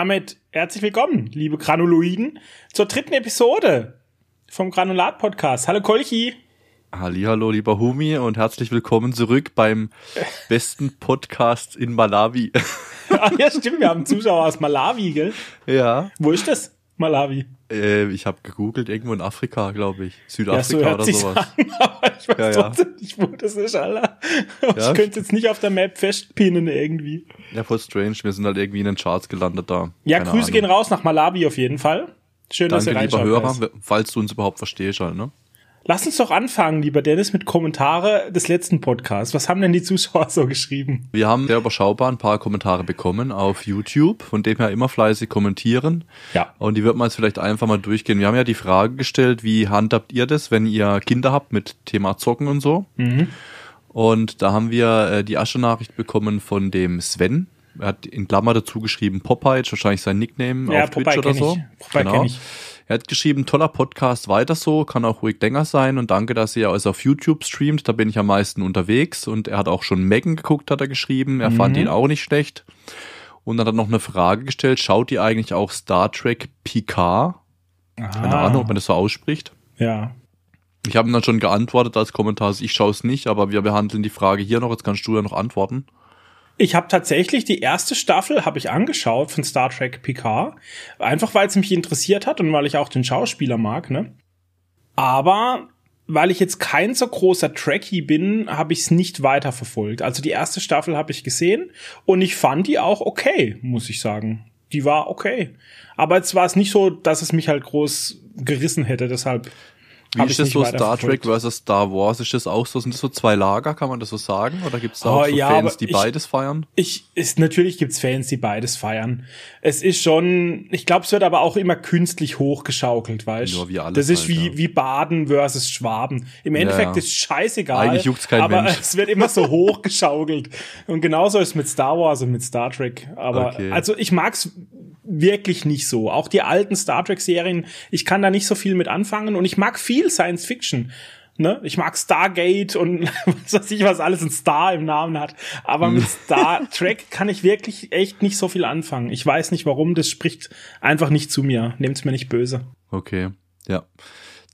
Damit herzlich willkommen, liebe Granuloiden, zur dritten Episode vom Granulat-Podcast. Hallo Kolchi. Hallo, lieber Humi und herzlich willkommen zurück beim besten Podcast in Malawi. Ja, stimmt, wir haben Zuschauer aus Malawi, gell? Ja. Wo ist das? Malawi. Äh, ich habe gegoogelt, irgendwo in Afrika, glaube ich. Südafrika ja, so oder sowas. An, aber ich weiß ja, trotzdem ja. nicht, wo das ist, Alter. Ja, ich könnte jetzt nicht auf der Map festpinnen irgendwie. Ja, voll strange. Wir sind halt irgendwie in den Charts gelandet da. Ja, Keine Grüße Ahnung. gehen raus nach Malawi auf jeden Fall. Schön, Danke, dass ihr reinschaut. lieber Hörer, falls du uns überhaupt verstehst halt, ne? Lass uns doch anfangen, lieber Dennis, mit Kommentare des letzten Podcasts. Was haben denn die Zuschauer so geschrieben? Wir haben sehr überschaubar ein paar Kommentare bekommen auf YouTube, von dem her immer fleißig kommentieren. Ja. Und die wird man jetzt vielleicht einfach mal durchgehen. Wir haben ja die Frage gestellt, wie handhabt ihr das, wenn ihr Kinder habt mit Thema Zocken und so? Mhm. Und da haben wir äh, die Asche-Nachricht bekommen von dem Sven. Er hat in Klammer dazu geschrieben Popeye, wahrscheinlich sein Nickname ja, auf Twitch Popeye oder so. Ich. Popeye genau. Ich. Er hat geschrieben, toller Podcast, weiter so, kann auch ruhig länger sein und danke, dass ihr es auf YouTube streamt, da bin ich am meisten unterwegs und er hat auch schon Megan geguckt, hat er geschrieben, er mhm. fand ihn auch nicht schlecht und dann hat er noch eine Frage gestellt, schaut ihr eigentlich auch Star Trek Picard? Keine Ah. Ahnung, ob man das so ausspricht. Ja. Ich habe ihm dann schon geantwortet als Kommentar, also ich schaue es nicht, aber wir behandeln die Frage hier noch, jetzt kannst du ja noch antworten. Ich habe tatsächlich die erste Staffel habe ich angeschaut von Star Trek Picard, einfach weil es mich interessiert hat und weil ich auch den Schauspieler mag, ne? Aber weil ich jetzt kein so großer Trekkie bin, habe ich es nicht weiterverfolgt. Also die erste Staffel habe ich gesehen und ich fand die auch okay, muss ich sagen. Die war okay. Aber jetzt war es nicht so, dass es mich halt groß gerissen hätte, deshalb wie ist das so Star Trek versus Star Wars? Ist das auch so? Sind das so zwei Lager? Kann man das so sagen? Oder gibt es da Oh, auch so ja, Fans, die ich- beides feiern? Ich, ist, natürlich gibt's Fans, die beides feiern. Es ist schon, ich glaube, es wird aber auch immer künstlich hochgeschaukelt, weißt Ja, wie alles Das ist halt, wie, ja. wie Baden versus Schwaben. Im Endeffekt ja. ist scheißegal. Eigentlich juckt's keinen aber Mensch. es wird immer so hochgeschaukelt. Und genauso ist mit Star Wars und mit Star Trek. Aber, Okay. also ich mag's wirklich nicht so. Auch die alten Star Trek Serien, ich kann da nicht so viel mit anfangen und ich mag viel Science Fiction. Ne? Ich mag Stargate und was weiß ich, was alles ein Star im Namen hat. Aber mit Star Trek kann ich wirklich echt nicht so viel anfangen. Ich weiß nicht warum, das spricht einfach nicht zu mir. Nehmt's mir nicht böse. Okay, ja.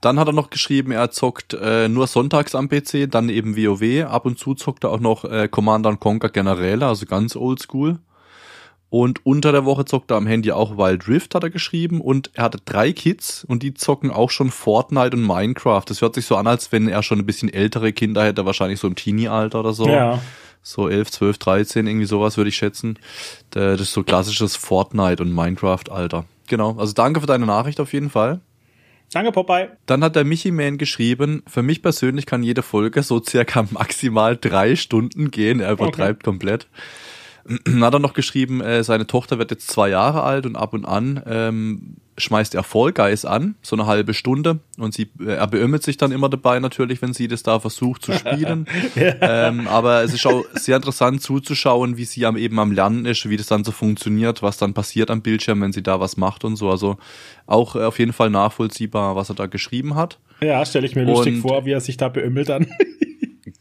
Dann hat er noch geschrieben, er zockt äh, nur sonntags am PC, dann eben WoW. Ab und zu zockt er auch noch äh, Commander Conquer Generäle, also ganz oldschool. Und unter der Woche zockt er am Handy auch Wild Rift, hat er geschrieben. Und er hatte drei Kids und die zocken auch schon Fortnite und Minecraft. Das hört sich so an, als wenn er schon ein bisschen ältere Kinder hätte, wahrscheinlich so im Teenie-Alter oder so. Ja. So 11, 12, 13, irgendwie sowas würde ich schätzen. Das ist so klassisches Fortnite und Minecraft-Alter. Genau, also danke für deine Nachricht auf jeden Fall. Danke, Popeye. Dann hat der Michi Man geschrieben, für mich persönlich kann jede Folge so circa maximal drei Stunden gehen. Er übertreibt komplett. Dann hat er noch geschrieben, äh, seine Tochter wird jetzt zwei Jahre alt und ab und an ähm, schmeißt er Guys an, so eine halbe Stunde. Und sie, äh, er beömmelt sich dann immer dabei natürlich, wenn sie das da versucht zu spielen. ähm, aber es ist auch sehr interessant zuzuschauen, wie sie am eben am Lernen ist, wie das dann so funktioniert, was dann passiert am Bildschirm, wenn sie da was macht und so. Also auch äh, auf jeden Fall nachvollziehbar, was er da geschrieben hat. Ja, stelle ich mir lustig Und- vor, wie er sich da beümmelt dann.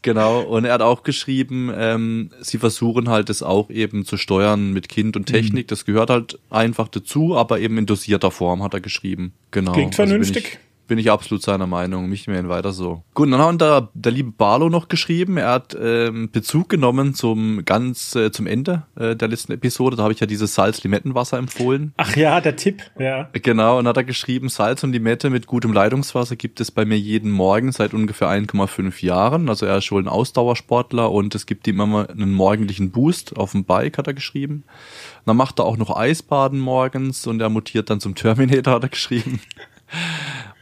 Genau, und er hat auch geschrieben, ähm, sie versuchen halt das auch eben zu steuern mit Kind und Technik. Das gehört halt einfach dazu, aber eben in dosierter Form hat er geschrieben. Genau. Klingt Also vernünftig. ich, bin ich absolut seiner Meinung. Mich mehr weiter so. Gut, dann hat der, der liebe Barlo noch geschrieben. Er hat ähm, Bezug genommen zum ganz äh, zum Ende äh, der letzten Episode. Da habe ich ja dieses Salz-Limettenwasser empfohlen. Ach ja, der Tipp, ja. Genau, und hat er geschrieben, Salz und Limette mit gutem Leitungswasser gibt es bei mir jeden Morgen seit ungefähr 1,5 Jahren. Also er ist wohl ein Ausdauersportler und es gibt ihm immer einen morgendlichen Boost auf dem Bike, hat er geschrieben. Dann macht er auch noch Eisbaden morgens und er mutiert dann zum Terminator, hat er geschrieben.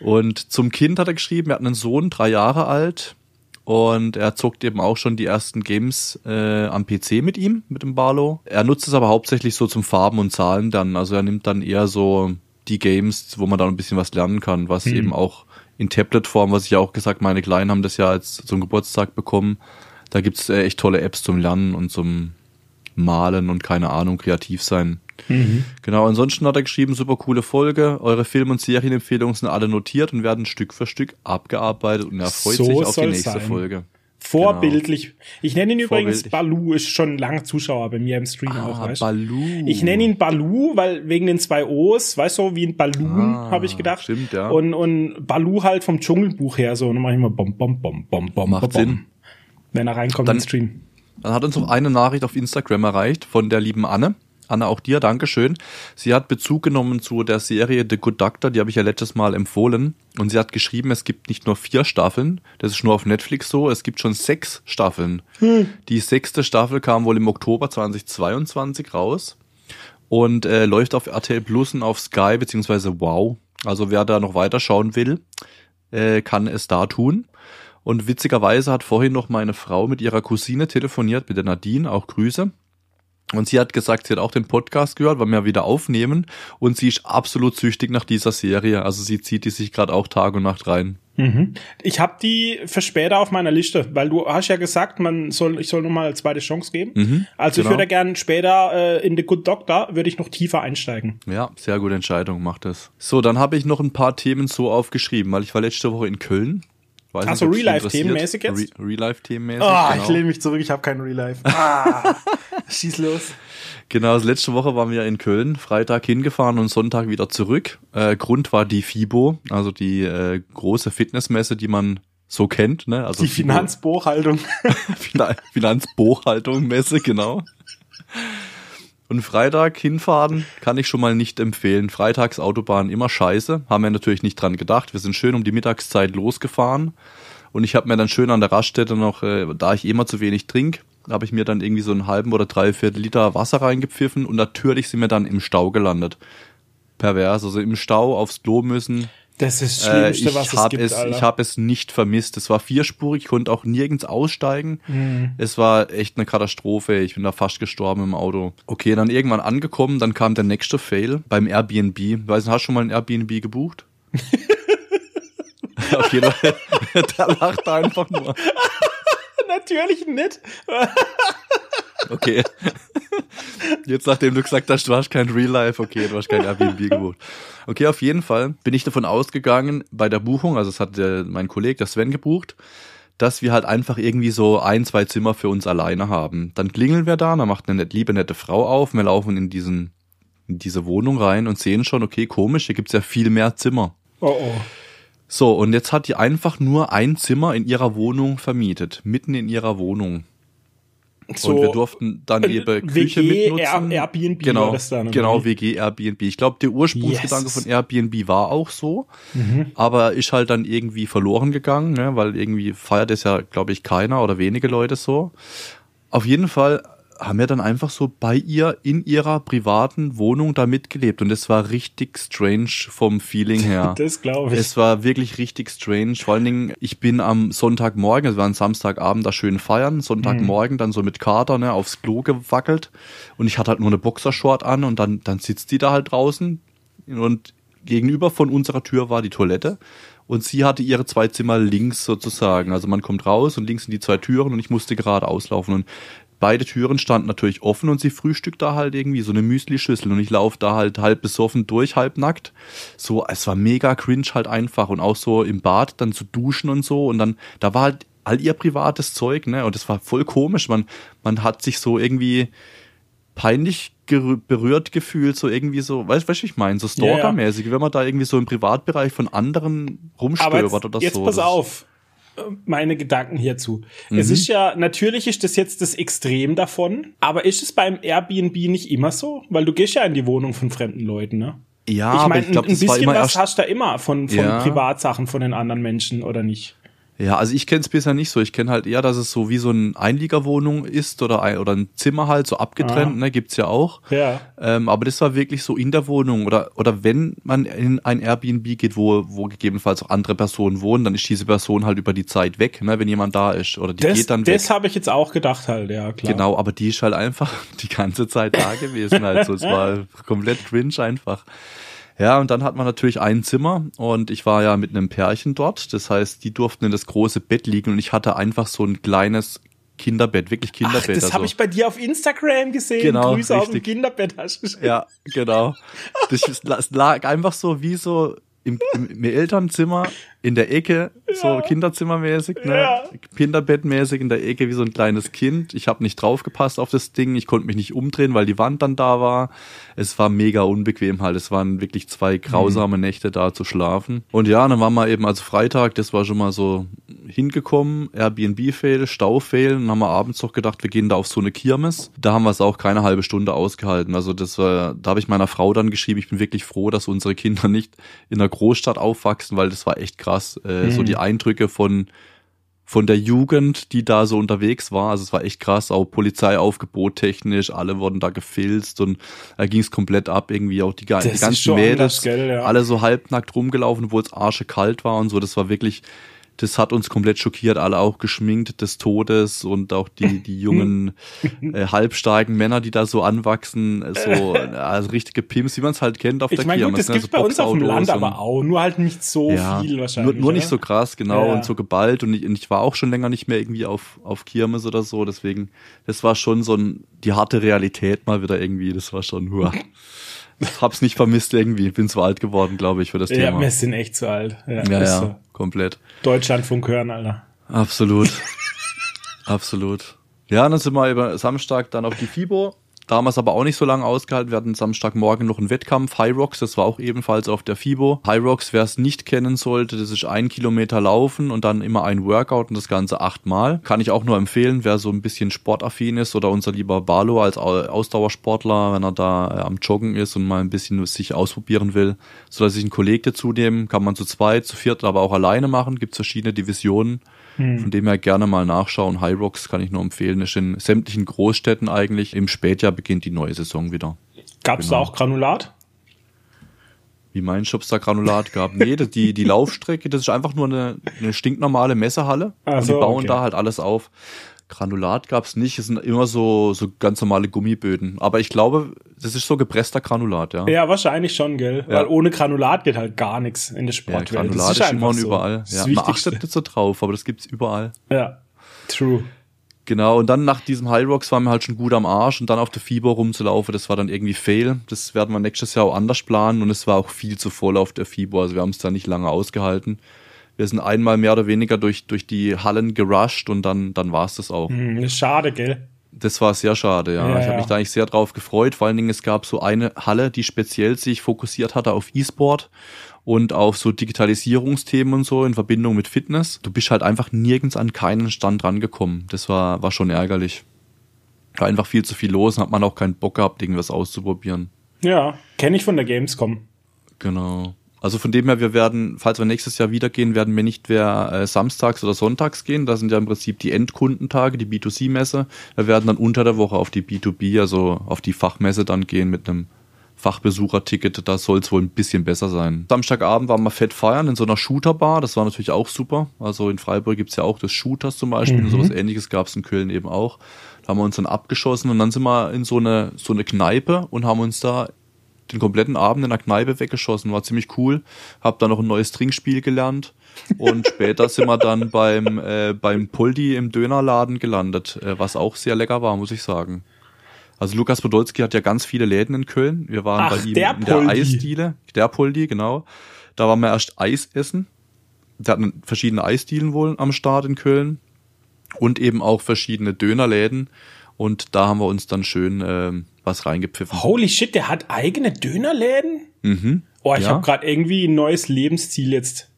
Und zum Kind hat er geschrieben, er hat einen Sohn, drei Jahre alt. Und er zockt eben auch schon die ersten Games äh, am PC mit ihm, mit dem Barlow. Er nutzt es aber hauptsächlich so zum Farben und Zahlen dann. Also er nimmt dann eher so die Games, wo man dann ein bisschen was lernen kann, was Mhm. eben auch in Tablet-Form, was ich ja auch gesagt, meine Kleinen haben das ja als zum Geburtstag bekommen. Da gibt's äh, echt tolle Apps zum Lernen und zum Malen und keine Ahnung, kreativ sein. Mhm. Genau, ansonsten hat er geschrieben, super coole Folge. Eure Film- und Serienempfehlungen sind alle notiert und werden Stück für Stück abgearbeitet und er freut So sich auf die nächste sein. Folge. Vorbildlich. Ich nenne ihn übrigens. Balu, ist schon lange Zuschauer bei mir im Stream auch, Ah, weißt du? Balu. Ich nenne ihn Balu, weil wegen den zwei O's, weißt du, wie ein Balloon, Ah, habe ich gedacht. stimmt, ja. Und, und Balu halt vom Dschungelbuch her so. Und dann mache ich mal bom, bom, bom, bom, bom, Macht bom, Sinn. Wenn er reinkommt Dann- ins Stream. Dann hat uns noch eine Nachricht auf Instagram erreicht von der lieben Anne. Anne, auch dir, Dankeschön. Sie hat Bezug genommen zu der Serie The Good Doctor, die habe ich ja letztes Mal empfohlen. Und sie hat geschrieben, es gibt nicht nur vier Staffeln, das ist nur auf Netflix so, es gibt schon sechs Staffeln. Die sechste Staffel kam wohl im Oktober 2022 raus und äh, läuft auf RTL Plus und auf Sky beziehungsweise Wow. Also wer da noch weiter schauen will, äh, kann es da tun. Und witzigerweise hat vorhin noch meine Frau mit ihrer Cousine telefoniert, mit der Nadine, auch Grüße. Und sie hat gesagt, sie hat auch den Podcast gehört, weil wir wieder aufnehmen. Und sie ist absolut süchtig nach dieser Serie. Also sie zieht die sich gerade auch Tag und Nacht rein. Mhm. Ich habe die für später auf meiner Liste, weil du hast ja gesagt, man soll, ich soll noch mal eine zweite Chance geben. Mhm, also ich genau. würde gerne später äh, in The Good Doctor würde ich noch tiefer einsteigen. Ja, sehr gute Entscheidung, macht es. So, dann habe ich noch ein paar Themen so aufgeschrieben, weil ich war letzte Woche in Köln. Weiß Ach so, ob es dich Real-Life-Themenmäßig jetzt? Re Real-Life-Themenmäßig, Ah, genau. ich lehne mich zurück, ich habe kein Real Life. Ah, schieß los. Genau, also letzte Woche waren wir in Köln, Freitag hingefahren und Sonntag wieder zurück. Äh, Grund war die FIBO, also die äh, große Fitnessmesse, die man so kennt. Ne? Also Die FIBO, Finanzbuchhaltung. Finan Finanzbuchhaltung Messe, genau. Und Freitag hinfahren kann ich schon mal nicht empfehlen. Freitags Autobahn immer scheiße. Haben wir natürlich nicht dran gedacht. Wir sind schön um die Mittagszeit losgefahren. Und ich habe mir dann schön an der Raststätte noch, äh, da ich immer zu wenig trinke, habe ich mir dann irgendwie so einen halben oder dreiviertel Liter Wasser reingepfiffen und natürlich sind wir dann im Stau gelandet. Pervers, also im Stau aufs Klo müssen. Das ist das Äh, Schlimmste, ich was es habe gibt, es, Alter. ich habe es nicht vermisst. Es war vierspurig, ich konnte auch nirgends aussteigen. Mhm. Es war echt eine Katastrophe. Ich bin da fast gestorben im Auto. Okay, dann irgendwann angekommen, dann kam der nächste Fail beim Airbnb. Weißt du, hast du schon mal ein Airbnb gebucht? Auf jeden Fall, der lacht einfach nur. Natürlich nicht. Okay. Jetzt, nachdem du gesagt hast, du hast kein Real Life, okay, du hast kein Airbnb gebucht. Okay, auf jeden Fall bin ich davon ausgegangen, bei der Buchung, also es hat der, mein Kollege, der Sven, gebucht, dass wir halt einfach irgendwie so ein, zwei Zimmer für uns alleine haben. Dann klingeln wir da, dann macht eine liebe, nette Frau auf, wir laufen in diesen, in diese Wohnung rein und sehen schon, okay, komisch, hier gibt's ja viel mehr Zimmer. Oh oh. So, und jetzt hat die einfach nur ein Zimmer in ihrer Wohnung vermietet, mitten in ihrer Wohnung. So, und wir durften dann äh, ihre Küche WG, mitnutzen. Air- Airbnb genau, war das dann, oder genau, wie? WG Airbnb. Ich glaube, der Ursprungsgedanke Yes. von Airbnb war auch so, Mhm. aber ist halt dann irgendwie verloren gegangen, ne, weil irgendwie feiert es ja, glaube ich, keiner oder wenige Leute so. Auf jeden Fall haben wir dann einfach so bei ihr in ihrer privaten Wohnung da mitgelebt und es war richtig strange vom Feeling her. Das glaube ich. Es war wirklich richtig strange. Vor allen Dingen, ich bin am Sonntagmorgen, es war ein Samstagabend, da schön feiern, Sonntagmorgen dann so mit Kater ne, aufs Klo gewackelt und ich hatte halt nur eine Boxershort an und dann, dann sitzt die da halt draußen und gegenüber von unserer Tür war die Toilette und sie hatte ihre zwei Zimmer links sozusagen. Also man kommt raus und links sind die zwei Türen und ich musste gerade auslaufen und beide Türen standen natürlich offen und sie frühstückt da halt irgendwie so eine Müsli-Schüssel und ich laufe da halt halb besoffen durch, halb nackt. So, es war mega cringe halt einfach und auch so im Bad dann zu duschen und so und dann, da war halt all ihr privates Zeug, ne, und es war voll komisch. Man, man hat sich so irgendwie peinlich berührt gefühlt, so irgendwie so, weißt du, was ich meine, so Ja, ja. Stalker-mäßig, wenn man da irgendwie so im Privatbereich von anderen rumstöbert jetzt, oder jetzt so. pass Das- auf. Meine Gedanken hierzu. Mhm. Es ist ja, natürlich ist das jetzt das Extrem davon, aber ist es beim Airbnb nicht immer so? Weil du gehst ja in die Wohnung von fremden Leuten, ne? Ja, ich meine, ein war bisschen was hast du da immer von, von Ja. Privatsachen von den anderen Menschen, oder nicht? Ja, also ich kenne es bisher nicht so. Ich kenne halt eher, dass es so wie so eine Einliegerwohnung ist oder ein, oder ein Zimmer halt so abgetrennt, Ah. ne, gibt's ja auch. Ja. Ähm, aber das war wirklich so in der Wohnung oder oder wenn man in ein Airbnb geht, wo wo gegebenenfalls auch andere Personen wohnen, dann ist diese Person halt über die Zeit weg, ne, wenn jemand da ist oder die Das, geht dann weg. das habe ich jetzt auch gedacht halt, ja, klar. Genau, aber die ist halt einfach die ganze Zeit da gewesen. Also es war komplett cringe einfach. Ja, und dann hat man natürlich ein Zimmer und ich war ja mit einem Pärchen dort. Das heißt, die durften in das große Bett liegen und ich hatte einfach so ein kleines Kinderbett, wirklich Ach, Kinderbett. das also. habe ich bei dir auf Instagram gesehen. Genau, Grüße auf dem richtig. Kinderbett hast du geschrieben. Ja, genau. Das lag einfach so wie so im, im Elternzimmer in der Ecke, ja. so Kinderzimmermäßig, ne? Ja. Kinderbettmäßig in der Ecke wie so ein kleines Kind. Ich habe nicht draufgepasst auf das Ding, ich konnte mich nicht umdrehen, weil die Wand dann da war. Es war mega unbequem halt. Es waren wirklich zwei grausame mhm. Nächte da zu schlafen. Und ja, dann waren wir eben also Freitag, das war schon mal so hingekommen, Airbnb-Fail, Stau-Fail, und haben wir abends doch gedacht, wir gehen da auf so eine Kirmes. Da haben wir es auch keine halbe Stunde ausgehalten. Also das war, da habe ich meiner Frau dann geschrieben, ich bin wirklich froh, dass unsere Kinder nicht in einer Großstadt aufwachsen, weil das war echt krass. Äh, mhm. So die Eindrücke von von der Jugend, die da so unterwegs war. Also es war echt krass, auch Polizeiaufgebot technisch, alle wurden da gefilzt und da ging es komplett ab, irgendwie auch die, die ganzen Mädels, gell, ja. alle so halbnackt rumgelaufen, wo es arsche kalt war und so. Das war wirklich das hat uns komplett schockiert, alle auch geschminkt des Todes und auch die, die jungen, äh, halbstarken Männer, die da so anwachsen, so also richtige Pimps, wie man es halt kennt auf ich der mein, Kirmes. Gut, das ne? gibt so bei uns auf dem Land aber auch, nur halt nicht so ja, viel wahrscheinlich. Nur, nur nicht so krass, genau, ja. und so geballt und ich, und ich war auch schon länger nicht mehr irgendwie auf, auf Kirmes oder so, deswegen, das war schon so ein, die harte Realität mal wieder irgendwie, das war schon, huah. hab's nicht vermisst irgendwie. Bin zu alt geworden, glaube ich, für das Thema. Ja, wir sind echt zu alt. Ja, ja, ja so. Komplett. Deutschlandfunk hören, Alter. Absolut. Absolut. Ja, dann sind wir über Samstag dann auf die FIBO Damals aber auch nicht so lange ausgehalten. Wir hatten Samstagmorgen noch einen Wettkampf. High Rocks, das war auch ebenfalls auf der FIBO. High Rocks, wer es nicht kennen sollte, das ist ein Kilometer laufen und dann immer ein Workout und das Ganze achtmal. Kann ich auch nur empfehlen, wer so ein bisschen sportaffin ist oder unser lieber Barlo als Ausdauersportler, wenn er da äh, am Joggen ist und mal ein bisschen sich ausprobieren will, soll er sich einen Kollegen dazu nehmen. Kann man zu zweit, zu viert, aber auch alleine machen. Gibt verschiedene Divisionen. Hm. Von dem her gerne mal nachschauen. High Rocks kann ich nur empfehlen. Ist in sämtlichen Großstädten eigentlich. Im Spätjahr beginnt die neue Saison wieder. Gab es genau. da auch Granulat? Wie mein Shop da Granulat gab. Nee, die, die Laufstrecke, das ist einfach nur eine, eine stinknormale Messehalle. Ach und die bauen okay. da halt alles auf. Granulat gab's nicht, es sind immer so, so ganz normale Gummiböden. Aber ich glaube, das ist so gepresster Granulat, ja. Ja, wahrscheinlich schon, gell? Ja. Weil ohne Granulat geht halt gar nichts in der Sportwelt. Ja, Granulat das ist, ist immer und so. überall. Ja, man achtet nicht so drauf, aber das gibt's überall. Ja, true. Genau, und dann nach diesem High Rocks waren wir halt schon gut am Arsch und dann auf der Fieber rumzulaufen, das war dann irgendwie fail. Das werden wir nächstes Jahr auch anders planen und es war auch viel zu voll auf der Fieber, also wir haben es da nicht lange ausgehalten wir sind einmal mehr oder weniger durch, durch die Hallen gerusht und dann, dann war es das auch. Hm, schade, gell? Das war sehr schade, ja. ja ich habe mich da eigentlich sehr drauf gefreut. Vor allen Dingen, es gab so eine Halle, die speziell sich fokussiert hatte auf E-Sport und auf so Digitalisierungsthemen und so in Verbindung mit Fitness. Du bist halt einfach nirgends an keinen Stand rangekommen. Das war, war schon ärgerlich. War einfach viel zu viel los und hat man auch keinen Bock gehabt, irgendwas auszuprobieren. Ja, kenne ich von der Gamescom. Genau. Also von dem her, wir werden, falls wir nächstes Jahr wieder gehen, werden wir nicht mehr äh, samstags oder sonntags gehen. Das sind ja im Prinzip die Endkundentage, die B2C-Messe. Wir werden dann unter der Woche auf die B2B, also auf die Fachmesse dann gehen mit einem Fachbesucherticket. Da soll es wohl ein bisschen besser sein. Samstagabend waren wir fett feiern in so einer Shooterbar. Das war natürlich auch super. Also in Freiburg gibt's ja auch das Shooters zum Beispiel. Mhm. Und sowas ähnliches gab's in Köln eben auch. Da haben wir uns dann abgeschossen und dann sind wir in so eine, so eine Kneipe und haben uns da den kompletten Abend in der Kneipe weggeschossen, war ziemlich cool. Hab dann noch ein neues Trinkspiel gelernt und später sind wir dann beim äh, beim Puldi im Dönerladen gelandet, äh, was auch sehr lecker war, muss ich sagen. Also Lukas Podolski hat ja ganz viele Läden in Köln. Wir waren Ach, bei ihm der in der Eisdiele, der Puldi, genau. Da waren wir erst Eis essen. Der hat verschiedene Eisdielen wohl am Start in Köln und eben auch verschiedene Dönerläden. Und da haben wir uns dann schön ähm, was reingepfiffen. Holy shit, der hat eigene Dönerläden? Mhm. Oh, ich ja. habe gerade irgendwie ein neues Lebensziel jetzt.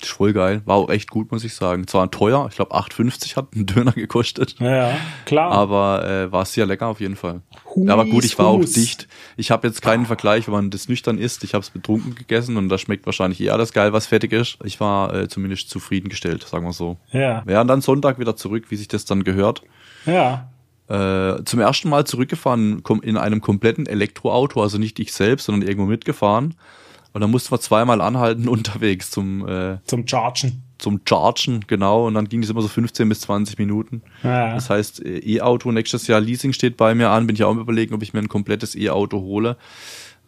Ist voll geil. War auch echt gut, muss ich sagen. Zwar teuer, ich glaube 8,50 hat ein Döner gekostet. Ja, klar. Aber äh, war sehr lecker auf jeden Fall. Humis, aber gut, ich war Humus. auch dicht. Ich habe jetzt keinen ah. Vergleich, wenn man das nüchtern isst. Ich habe es betrunken gegessen und das schmeckt wahrscheinlich eher alles geil, was fertig ist. Ich war äh, zumindest zufriedengestellt, sagen wir so. Ja. Ja, und dann Sonntag wieder zurück, wie sich das dann gehört. Ja äh, zum ersten Mal zurückgefahren in einem kompletten Elektroauto, also nicht ich selbst, sondern irgendwo mitgefahren. Und dann mussten wir zweimal anhalten unterwegs zum äh, zum Chargen. Zum Chargen, genau. Und dann ging es immer so 15 bis 20 Minuten. Ja. Das heißt, äh, E-Auto nächstes Jahr Leasing steht bei mir an. Bin ich auch am überlegen, ob ich mir ein komplettes E-Auto hole.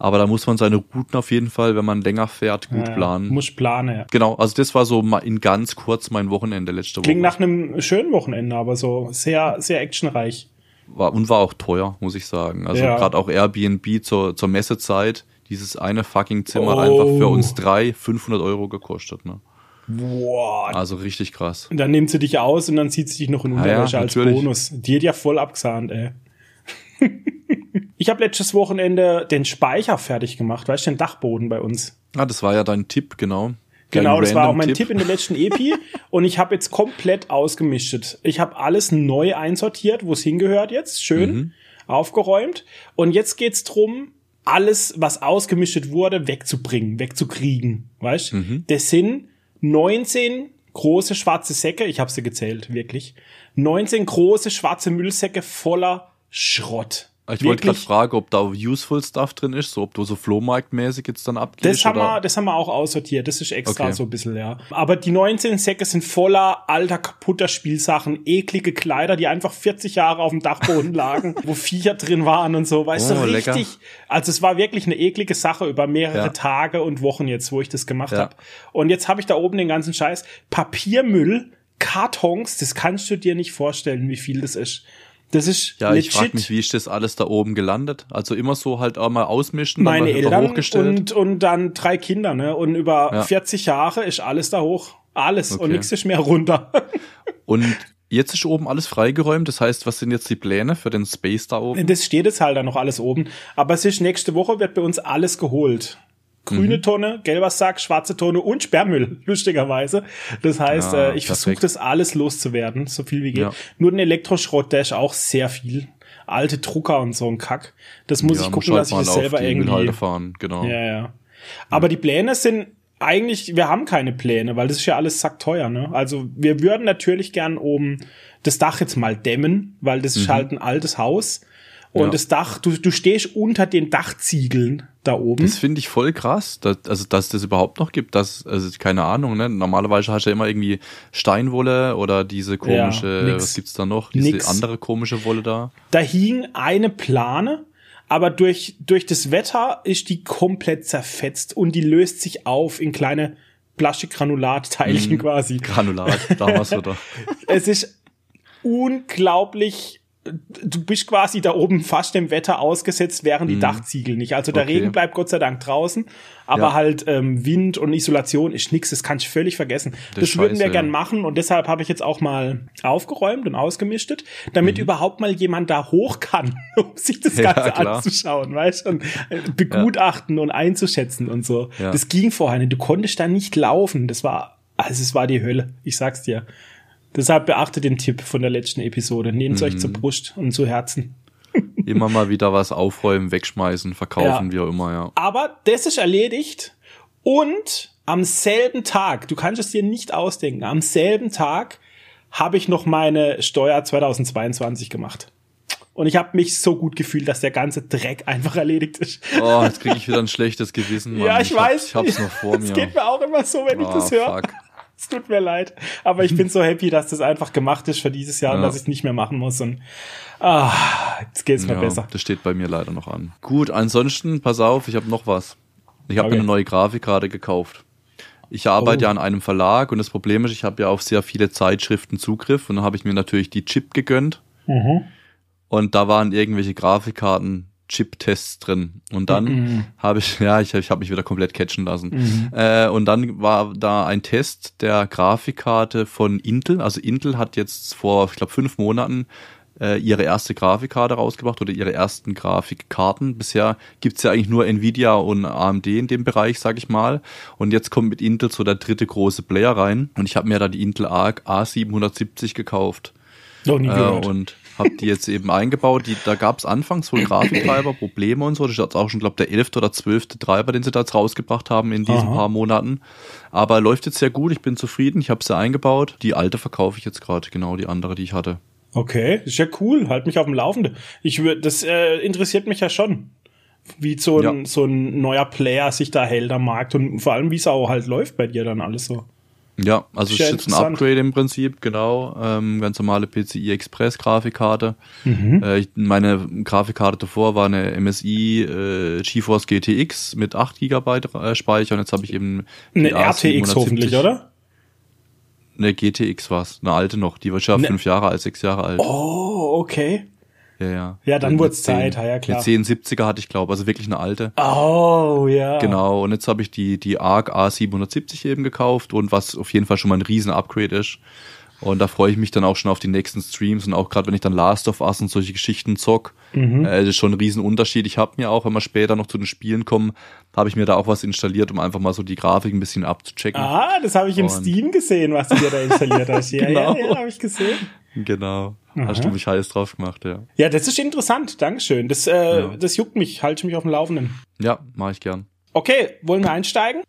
Aber da muss man seine Routen auf jeden Fall, wenn man länger fährt, gut ja, planen. Muss planen, ja. Genau, also das war so mal in ganz kurz mein Wochenende letzte Woche. Klingt nach einem schönen Wochenende, aber so sehr, sehr actionreich. War, und war auch teuer, muss ich sagen. Also ja. gerade auch Airbnb zur, zur Messezeit, Dieses eine fucking Zimmer Oh. hat einfach für uns drei 500 Euro gekostet. Ne? Boah. Also richtig krass. Und dann nimmt sie dich aus und dann zieht sie dich noch in Ah ja, Unterwäsche als. Bonus. Die hat ja voll abgesahnt, ey. ich habe letztes Wochenende den Speicher fertig gemacht, weißt du, den Dachboden bei uns. Ah, das war ja dein Tipp, genau. Genau, das war auch mein Tipp in der letzten Epi und ich habe jetzt komplett ausgemischt. Ich habe alles neu einsortiert, wo es hingehört jetzt, schön Mhm. aufgeräumt und jetzt geht's drum, alles, was ausgemischt wurde, wegzubringen, wegzukriegen, weißt? Mhm. Das sind 19 große schwarze Säcke, ich habe sie gezählt, wirklich. 19 große schwarze Müllsäcke voller Schrott. Ich wollte gerade fragen, ob da useful Stuff drin ist, so ob du so Flohmarktmäßig jetzt dann abgehst. Das haben, oder? wir, das haben wir auch aussortiert. Das ist extra Okay. so ein bisschen, ja. Aber die 19 Säcke sind voller alter, kaputter Spielsachen, eklige Kleider, die einfach 40 Jahre auf dem Dachboden lagen, wo Viecher drin waren und so. Weißt Oh, du, lecker. richtig. Also es war wirklich eine eklige Sache über mehrere Ja. Tage und Wochen jetzt, wo ich das gemacht Ja. habe. Und jetzt habe ich da oben den ganzen Scheiß. Papiermüll, Kartons, das kannst du dir nicht vorstellen, wie viel das ist. Das ist Ja, ich legit. frage mich, wie ist das alles da oben gelandet? Also immer so halt auch mal ausmischen, dann meine Eltern hochgestellt. und, und dann drei Kinder, ne? Und über Ja. 40 Jahre ist alles da hoch. Alles und Okay. nichts ist mehr runter. Und jetzt ist oben alles freigeräumt. Das heißt, was sind jetzt die Pläne für den Space da oben? Das steht jetzt halt da noch alles oben. Aber es ist nächste Woche wird bei uns alles geholt. Grüne Mhm. Tonne, gelber Sack, schwarze Tonne und Sperrmüll, lustigerweise. Das heißt, Ja, äh, ich versuche das alles loszuwerden, so viel wie geht. Ja. Nur den Elektroschrott, der ist auch sehr viel. Alte Drucker und so ein Kack. Das muss ja, ich gucken, dass ich das selber irgendwie. Fahren, genau. Ja, ja. Aber die Pläne sind eigentlich, wir haben keine Pläne, weil das ist ja alles sackteuer, ne? Also wir würden natürlich gern oben das Dach jetzt mal dämmen, weil das ist halt ein altes Haus. Und. Ja. das Dach, du, du stehst unter den Dachziegeln da oben. Das finde ich voll krass, dass, also dass das überhaupt noch gibt. Das, also keine Ahnung, ne? Normalerweise hast du ja immer irgendwie Steinwolle oder diese komische, nix. was gibt's da noch? Diese Nix. andere komische Wolle da. da hing eine Plane, aber durch, durch das Wetter ist die komplett zerfetzt und die löst sich auf in kleine Plastikgranulatteilchen Mhm. quasi. Granulat, damals oder. es ist unglaublich. Du bist quasi da oben fast dem Wetter ausgesetzt, während die Dachziegel nicht. Also der Mhm. Okay. Regen bleibt Gott sei Dank draußen, aber Ja. halt ähm, Wind und Isolation ist nix. Das kann ich völlig vergessen. Das, ist würden wir gern ja. machen und deshalb habe ich jetzt auch mal aufgeräumt und ausgemistet, damit Mhm. überhaupt mal jemand da hoch kann, um sich das Ja, Ganze klar. anzuschauen, weißt du, und äh, begutachten und einzuschätzen und so. Ja. Das ging vorher nicht. Du konntest da nicht laufen. Das war, also es war die Hölle. Ich sag's dir. Deshalb beachtet den Tipp von der letzten Episode. Nehmt euch Mhm. zur Brust und zu Herzen. Immer mal wieder was aufräumen, wegschmeißen, verkaufen, Ja. wie auch immer, ja. Aber das ist erledigt. Und am selben Tag, du kannst es dir nicht ausdenken, am selben Tag habe ich noch meine Steuer 2022 gemacht. Und ich habe mich so gut gefühlt, dass der ganze Dreck einfach erledigt ist. Oh, jetzt kriege ich wieder ein schlechtes Gewissen, Mann. ja, ich, hab- weiß. Ich hab's noch vor Es mir. geht mir auch immer so, wenn ich Ah, das höre. Es tut mir leid. Aber ich bin so happy, dass das einfach gemacht ist für dieses Jahr und Ja. dass ich es nicht mehr machen muss. Und ah, jetzt geht's mir Ja, besser. das steht bei mir leider noch an. Gut, ansonsten, pass auf, ich habe noch was. Ich habe Okay. mir eine neue Grafikkarte gekauft. Ich arbeite Oh. ja an einem Verlag und das Problem ist, ich habe ja auf sehr viele Zeitschriften Zugriff und dann habe ich mir natürlich die Chip gegönnt Mhm. und da waren irgendwelche Grafikkarten Chip-Tests drin. Und dann Mhm. habe ich, ja, ich, ich habe mich wieder komplett catchen lassen. Mhm. Äh, und dann war da ein Test der Grafikkarte von Intel. Also Intel hat jetzt vor, ich glaube, fünf Monaten äh, ihre erste Grafikkarte rausgebracht oder ihre ersten Grafikkarten. Bisher gibt's ja eigentlich nur Nvidia und AMD in dem Bereich, sag ich mal. Und jetzt kommt mit Intel so der dritte große Player rein. Und ich habe mir da die Intel Arc A770 gekauft. Noch nie Äh, gehört. und habe die jetzt eben eingebaut. Die, da gab es anfangs wohl Grafiktreiber, Probleme und so. Das ist jetzt auch schon, glaube der elfte oder zwölfte Treiber, den sie da jetzt rausgebracht haben in diesen Aha. paar Monaten. Aber läuft jetzt sehr gut. Ich bin zufrieden. Ich habe sie eingebaut. Die alte verkaufe ich jetzt gerade, genau die andere, die ich hatte. Okay, ist ja cool. Halt mich auf dem Laufenden. Ich würde, das äh, interessiert mich ja schon, wie so ein, Ja. so ein neuer Player sich da hält am Markt und vor allem, wie es auch halt läuft bei dir dann alles so. Ja, also es ist jetzt ein. Upgrade im Prinzip, genau. Ähm, ganz normale PCI Express Grafikkarte. Mhm. Äh, ich, meine Grafikkarte davor war eine MSI äh, GeForce GTX mit 8 GB äh, Speicher und jetzt habe ich eben Eine RTX A770. hoffentlich, oder? Eine GTX war's, eine alte noch, die war schon Ne- fünf Jahre alt, sechs Jahre alt. Oh, okay. Ja, ja. Ja, dann wurd's 10 Zeit, ja, ja, klar. Eine 1070er hatte ich, glaube also wirklich eine alte. Oh, ja. Genau, und jetzt habe ich die, die ARC A770 eben gekauft und was auf jeden Fall schon mal ein riesen Upgrade ist. Und da freue ich mich dann auch schon auf die nächsten Streams und auch gerade wenn ich dann Last of Us und solche Geschichten zock, Mhm. äh, das ist schon ein riesen Unterschied. Ich habe mir auch, wenn wir später noch zu den Spielen kommen, habe ich mir da auch was installiert, um einfach mal so die Grafik ein bisschen abzuchecken. Ah, das habe ich im Und- Steam gesehen, was du dir da installiert hast. Ja, Genau. ja, ja, habe ich gesehen. Genau. Aha. Hast du mich heiß drauf gemacht, ja. Ja, das ist interessant. Dankeschön. Das, äh, Ja. das juckt mich. Halte mich auf dem Laufenden. Ja, mache ich gern. Okay, wollen wir einsteigen?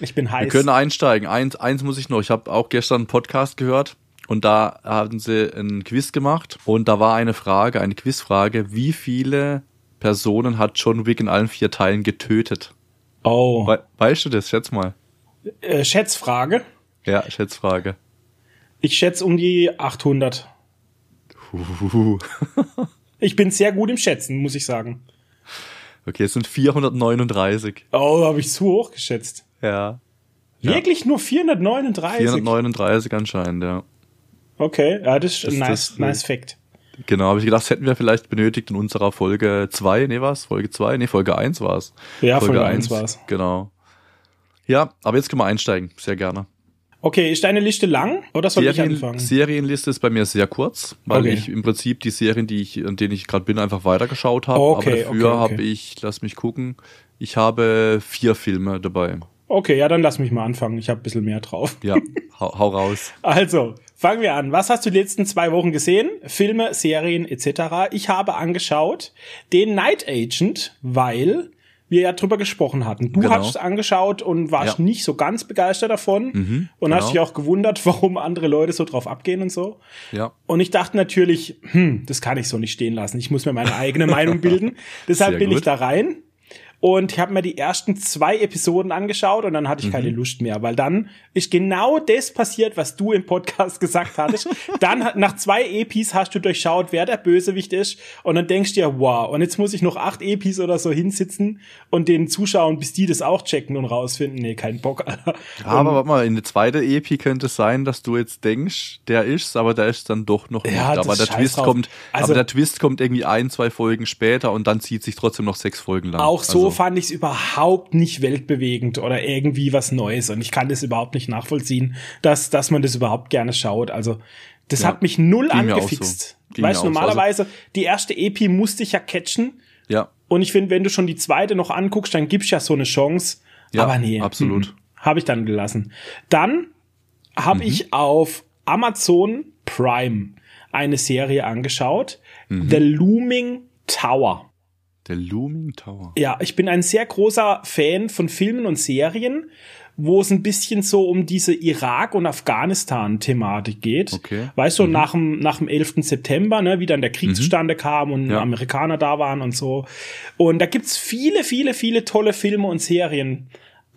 Ich bin heiß. Wir können einsteigen. Eins, eins muss ich noch. Ich habe auch gestern einen Podcast gehört und da haben sie ein Quiz gemacht und da war eine Frage, eine Quizfrage, wie viele Personen hat John Wick in allen vier Teilen getötet? oh, We weißt du das? Schätz mal. äh, Schätzfrage. Ja, Schätzfrage. Ich schätze um die 800. Huhuhu. Ich bin sehr gut im Schätzen, muss ich sagen. Okay, es sind 439. Oh, habe ich zu hoch geschätzt. Ja. Ja. Wirklich nur 439? 439 anscheinend, ja. Okay, ja, das ist Das- ein nice, das- nice Fact. Genau, habe ich gedacht, das hätten wir vielleicht benötigt in unserer Folge 2, nee, was? Folge 2? Nee, Folge 1 war's. Ja, Folge 1 war's. Genau. Ja, aber jetzt können wir einsteigen, sehr gerne. Okay, ist deine Liste lang oder soll ich Serien, anfangen? Serienliste ist bei mir sehr kurz, weil Okay. ich im Prinzip die Serien, die ich, an denen ich gerade bin, einfach weitergeschaut habe. Okay, aber dafür okay, okay. habe ich, lass mich gucken, ich habe vier Filme dabei. Okay, ja, dann lass mich mal anfangen. Ich habe ein bisschen mehr drauf. Ja, hau, hau raus. Also, fangen wir an. Was hast du die letzten zwei Wochen gesehen? Filme, Serien etc. Ich habe angeschaut den Night Agent, weil wir ja drüber gesprochen hatten. Du Genau. hast es angeschaut und warst Ja. nicht so ganz begeistert davon Mhm, und hast genau. dich auch gewundert, warum andere Leute so drauf abgehen und so. Ja, Und ich dachte natürlich, hm, das kann ich so nicht stehen lassen. Ich muss mir meine eigene Meinung bilden. Deshalb Sehr bin ich gut. da rein. Und ich habe mir die ersten zwei Episoden angeschaut und dann hatte ich Mhm. keine Lust mehr, weil dann ist genau das passiert, was du im Podcast gesagt hattest. dann nach zwei Epis hast du durchschaut, wer der Bösewicht ist und dann denkst du dir, wow, und jetzt muss ich noch acht Epis oder so hinsitzen und den zuschauen, bis die das auch checken und rausfinden. Nee, kein Bock, Alter. aber warte mal, in der zweiten EP könnte es sein, dass du jetzt denkst, der ist's, aber der ist dann doch noch nicht. Ja, aber der Twist drauf. kommt, Also- aber der Twist kommt irgendwie ein, zwei Folgen später und dann zieht sich trotzdem noch sechs Folgen lang. Auch so Also, fand ich es überhaupt nicht weltbewegend oder irgendwie was Neues. Und ich kann das überhaupt nicht nachvollziehen, dass, dass man das überhaupt gerne schaut. Also, das Ja, hat mich null angefixt. so. Weißt du, so. Also normalerweise, die erste EP musste ich ja catchen. ja, Und ich finde, wenn du schon die zweite noch anguckst, dann gibst ja so eine Chance. Ja, Aber nee. absolut. Habe ich dann gelassen. Dann habe Mhm. ich auf Amazon Prime eine Serie angeschaut. Mhm. The Looming Tower. Der Looming Tower. Ja, ich bin ein sehr großer Fan von Filmen und Serien, wo es ein bisschen so um diese Irak- und Afghanistan-Thematik geht. Okay. Mhm. Weißt du, nach, dem, nach dem 11. September, ne, wie dann der Krieg zustande kam und Ja. Amerikaner da waren und so. Und da gibt's viele, viele, viele tolle Filme und Serien.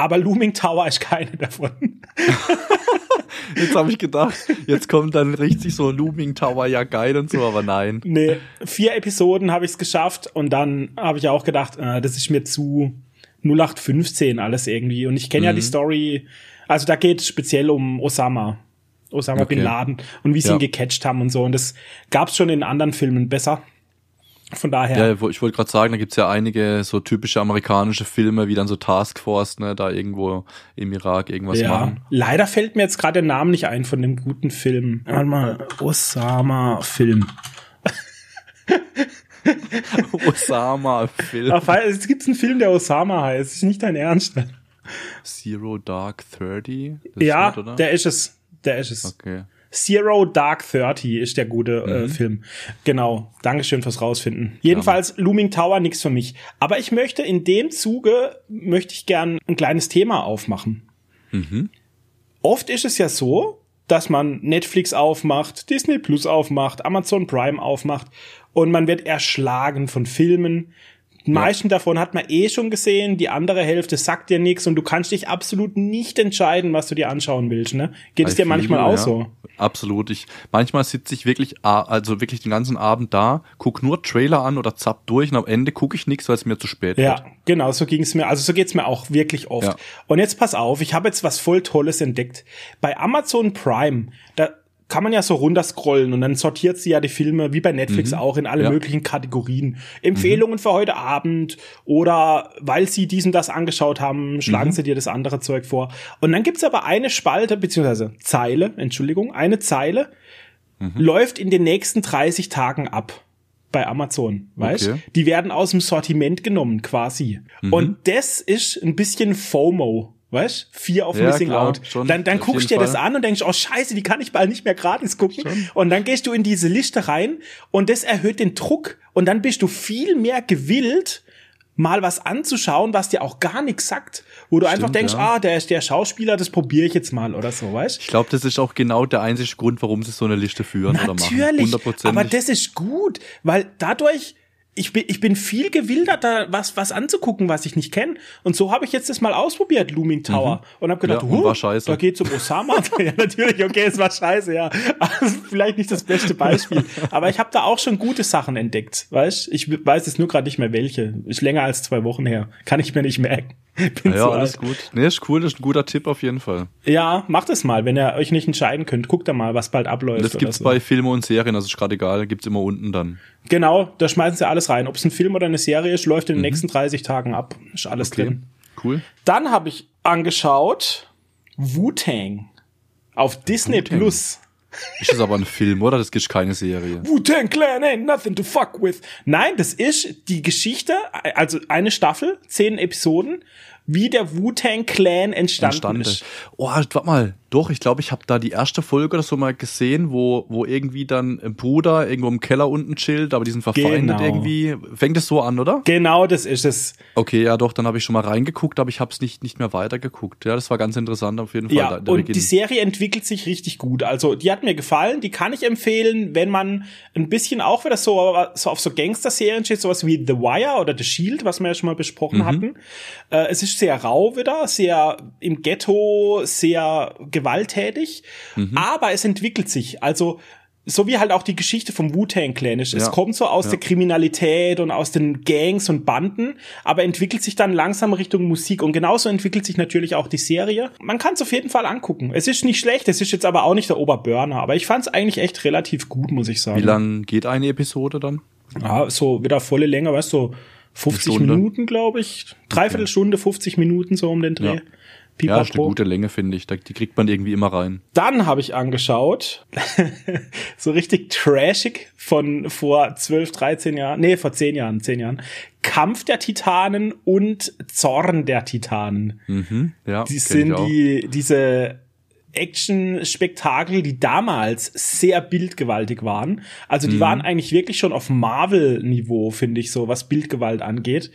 Aber Looming Tower ist keine davon. Jetzt habe ich gedacht, jetzt kommt dann richtig so Looming Tower, ja geil und so, aber nein. Nee, vier Episoden habe ich's geschafft und dann habe ich auch gedacht, äh, das ist mir zu 0815 alles irgendwie. Und ich kenne Mhm. ja die Story, also da geht es speziell um Osama. Osama Okay. Bin Laden und wie sie Ja. ihn gecatcht haben und so. Und das gab's schon in anderen Filmen besser. Von daher. Ja, ich wollte gerade sagen, da gibt's ja einige so typische amerikanische Filme, wie dann so Task Force, ne, da irgendwo im Irak irgendwas ja. machen. Leider fällt mir jetzt gerade der Name nicht ein von dem guten Film. Warte mal, Osama-Film. Osama-Film. Es gibt einen Film, der Osama heißt. Ist nicht dein Ernst. Zero Dark Thirty? Ja, ist oder? der ist es. Der ist es. Okay. Zero Dark Thirty ist der gute Mhm. äh, Film. Genau. Dankeschön fürs Rausfinden. Jedenfalls Looming Tower nix für mich. Aber ich möchte in dem Zuge möchte ich gern ein kleines Thema aufmachen. Mhm. Oft ist es ja so, dass man Netflix aufmacht, Disney Plus aufmacht, Amazon Prime aufmacht und man wird erschlagen von Filmen. Die meisten davon hat man eh schon gesehen, die andere Hälfte sagt dir nichts und du kannst dich absolut nicht entscheiden, was du dir anschauen willst. Ne? Geht es dir manchmal auch ja. so? Absolut. Ich, manchmal sitze ich wirklich, also wirklich den ganzen Abend da, guck nur Trailer an oder zapp durch und am Ende gucke ich nichts, weil es mir zu spät Ja, wird. genau, so ging es mir. Also so geht's mir auch wirklich oft. Ja. Und jetzt pass auf, ich habe jetzt was voll Tolles entdeckt. Bei Amazon Prime, da kann man ja so runterscrollen und dann sortiert sie ja die Filme, wie bei Netflix Mhm. auch, in alle Ja. möglichen Kategorien. Empfehlungen für heute Abend oder weil sie diesen das angeschaut haben, schlagen Mhm. sie dir das andere Zeug vor. Und dann gibt's aber eine Spalte, beziehungsweise Zeile, Entschuldigung, eine Zeile Mhm. läuft in den nächsten 30 Tagen ab bei Amazon, weißt? Okay. Die werden aus dem Sortiment genommen quasi. Mhm. Und das ist ein bisschen FOMO. Weißt? Fear of Ja, Missing klar, Out. schon, dann dann auf guckst du dir das Fall. an und denkst, oh scheiße, die kann ich bald nicht mehr gratis gucken. Und dann gehst du in diese Liste rein und das erhöht den Druck und dann bist du viel mehr gewillt, mal was anzuschauen, was dir auch gar nichts sagt. Wo du einfach Stimmt, denkst, ja. ah, der ist der Schauspieler, das probiere ich jetzt mal oder so, weißt? Ich glaube, das ist auch genau der einzige Grund, warum sie so eine Liste führen oder machen. Natürlich, aber das ist gut, weil dadurch ich bin, ich bin viel gewilderter, was, was anzugucken, was ich nicht kenne. Und so habe ich jetzt das mal ausprobiert, Looming Tower. Und habe gedacht, Mhm. Ja, und huh, war scheiße. da geht's um Osama. ja, natürlich, okay, es war scheiße, ja. Also, vielleicht nicht das beste Beispiel. Aber ich habe da auch schon gute Sachen entdeckt, weißt? Ich weiß jetzt nur gerade nicht mehr welche. Ist länger als zwei Wochen her. Kann ich mir nicht merken. Bin ja, zu alles alt. gut. Nee, ist cool, das ist ein guter Tipp auf jeden Fall. Ja, macht es mal, wenn ihr euch nicht entscheiden könnt. Guckt da mal, was bald abläuft. Das gibt's so. bei Filmen und Serien, also ist gerade egal, gibt's immer unten dann. Genau, da schmeißen sie alles rein. Ob es ein Film oder eine Serie ist, läuft in den nächsten 30 Tagen ab. Ist alles Mhm. Okay. drin. Cool. Dann habe ich angeschaut Wu-Tang auf Disney Wu-Tang. Plus. Ist das aber ein Film, oder? Das ist keine Serie. Wu-Tang Clan ain't nothing to fuck with. Nein, das ist die Geschichte, also eine Staffel, zehn Episoden, wie der Wu-Tang Clan entstanden, Entstanden. ist. Oh, warte mal. Doch, ich glaube, ich habe da die erste Folge oder so mal gesehen, wo, wo irgendwie dann ein Bruder irgendwo im Keller unten chillt, aber die sind verfeindet Genau. irgendwie. Fängt es so an, oder? Genau, das ist es. Okay, ja doch, dann habe ich schon mal reingeguckt, aber ich habe es nicht, nicht mehr weitergeguckt. Ja, das war ganz interessant auf jeden Fall. Ja, und Beginn. die Serie entwickelt sich richtig gut. Also, die hat mir gefallen, die kann ich empfehlen, wenn man ein bisschen auch wieder so, so auf so Gangster-Serien steht, sowas wie The Wire oder The Shield, was wir ja schon mal besprochen Mhm. hatten. Äh, es ist sehr rau wieder, sehr im Ghetto, sehr gewalttätig, Mhm. aber es entwickelt sich. Also, so wie halt auch die Geschichte vom Wu-Tang Clan ist. Es Ja. kommt so aus Ja. der Kriminalität und aus den Gangs und Banden, aber entwickelt sich dann langsam Richtung Musik. Und genauso entwickelt sich natürlich auch die Serie. Man kann es auf jeden Fall angucken. Es ist nicht schlecht, es ist jetzt aber auch nicht der Oberburner, aber ich fand es eigentlich echt relativ gut, muss ich sagen. Wie lang geht eine Episode dann? Ja, so wieder volle Länge, weißt du, so 50 Stunde? Minuten, glaube ich. Dreiviertel Stunde, 50 Minuten so um den Dreh. Ja. Ja, ist eine Pipapo. gute Länge, finde ich. Die kriegt man irgendwie immer rein. Dann habe ich angeschaut, so richtig trashig von vor 12, 13 Jahren, nee, vor 10 Jahren, 10 Jahren, Kampf der Titanen und Zorn der Titanen. Mhm. Ja, Die sind die, diese Action-Spektakel, die damals sehr bildgewaltig waren. Also Mhm. die waren eigentlich wirklich schon auf Marvel-Niveau, finde ich so, was Bildgewalt angeht,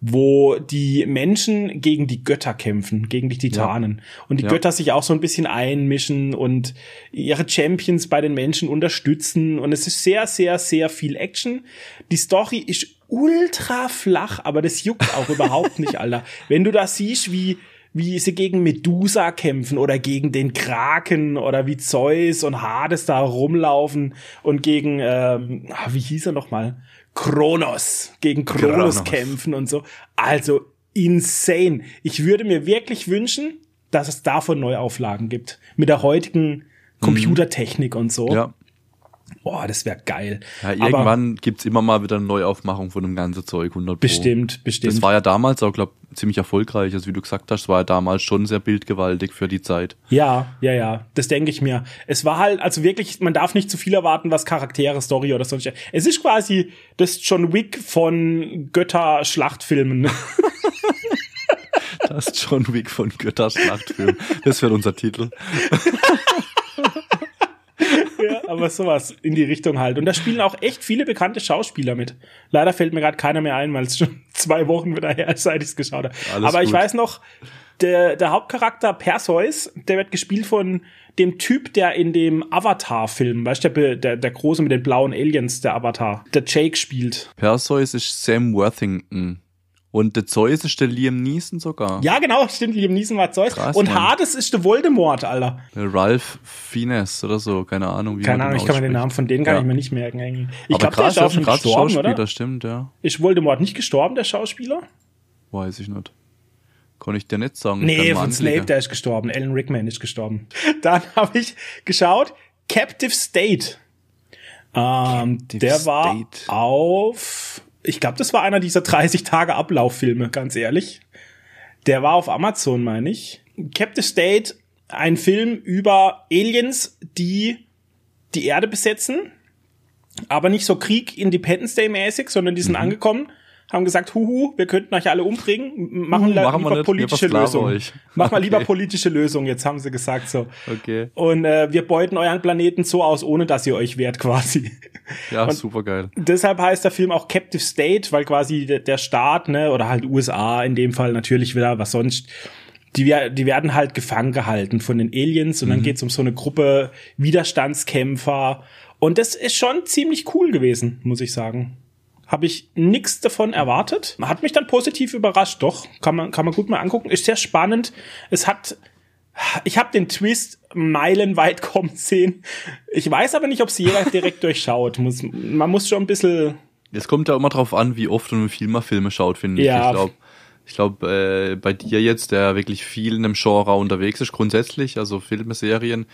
wo die Menschen gegen die Götter kämpfen, gegen die Titanen. Und die Ja. Götter sich auch so ein bisschen einmischen und ihre Champions bei den Menschen unterstützen. Und es ist sehr, sehr, sehr viel Action. Die Story ist ultra flach, aber das juckt auch überhaupt nicht, Alter. Wenn du da siehst, wie wie sie gegen Medusa kämpfen oder gegen den Kraken oder wie Zeus und Hades da rumlaufen und gegen, ähm, ah, wie hieß er nochmal? Kronos, gegen Kronos Kronos. kämpfen und so. Also insane. Ich würde mir wirklich wünschen, dass es davon Neuauflagen gibt. Mit der heutigen Computertechnik und so. Mhm. Ja. Boah, das wäre geil. ja Aber irgendwann gibt's immer mal wieder eine Neuaufmachung von dem ganzen Zeug, 100 Pro. bestimmt, bestimmt. Das war ja damals auch, glaube ziemlich erfolgreich. Also wie du gesagt hast, war ja damals schon sehr bildgewaltig für die Zeit. Ja, ja, ja, das denke ich mir. Es war halt, also wirklich, man darf nicht zu viel erwarten, was Charaktere, Story oder sonst. Es ist quasi das John Wick von Götter-Schlachtfilmen. Das ist John Wick von Götterschlachtfilm. Das wird unser Titel. aber sowas in die Richtung halt. Und da spielen auch echt viele bekannte Schauspieler mit. Leider fällt mir gerade keiner mehr ein, weil es schon zwei Wochen wieder her ist, seit ich es geschaut habe. Alles Aber ich gut. weiß noch, der, der Hauptcharakter Perseus, der wird gespielt von dem Typ, der in dem Avatar-Film, weißt du, der, der, der große mit den blauen Aliens, der Avatar, der Jake spielt. Perseus ist Sam Worthington. Und der Zeus ist der Liam Neeson sogar. Ja, genau, stimmt, Liam Neeson war Zeus. Krass, und Mann. Hades ist der Voldemort, Alter. Der Ralph Fiennes oder so, keine Ahnung. Wie Keine Ahnung, ich kann mir den. Namen von denen gar Ja. nicht mehr nicht merken. Irgendwie. Ich glaube, der ist auch schon gestorben, Schauspieler, oder? stimmt, ja. Ist Voldemort nicht gestorben, der Schauspieler? Weiß ich nicht. Kann ich dir nicht sagen. Nee, von. Snape, der ist gestorben. Alan Rickman ist gestorben. Dann habe ich geschaut, Captive State. Ähm, Captive der war State. auf, ich glaube, das war einer dieser 30 Tage Ablauffilme, ganz ehrlich. Der war auf Amazon, meine ich. Captive State, ein Film über Aliens, die die Erde besetzen, aber nicht so Krieg Independence Day mäßig, sondern die sind Mhm. angekommen, haben gesagt, huhu, wir könnten euch alle umbringen, machen, la- machen wir lieber politische wir euch. Mach mal lieber Okay. politische Lösungen, jetzt haben sie gesagt so. Okay. Und äh, wir beuten euren Planeten so aus, ohne dass ihr euch wehrt quasi. Ja, Und- super geil. Deshalb heißt der Film auch Captive State, weil quasi der, der Staat, ne, oder halt USA in dem Fall natürlich wieder, was sonst, die, die werden halt gefangen gehalten von den Aliens und dann geht's um so eine Gruppe Widerstandskämpfer. Und das ist schon ziemlich cool gewesen, muss ich sagen. Habe ich nichts davon erwartet. Hat mich dann positiv überrascht, doch. Kann man, kann man gut mal angucken. Ist sehr spannend. Es hat, ich habe den Twist meilenweit kommen sehen. Ich weiß aber nicht, ob es jeder direkt durchschaut. Muss, man muss schon ein bisschen Es kommt ja immer drauf an, wie oft und wie viel man Filme schaut, finde Ja. ich. Ich glaube, ich glaub, äh, bei dir jetzt, der wirklich viel in dem Genre unterwegs ist, grundsätzlich, also Filme, Serien,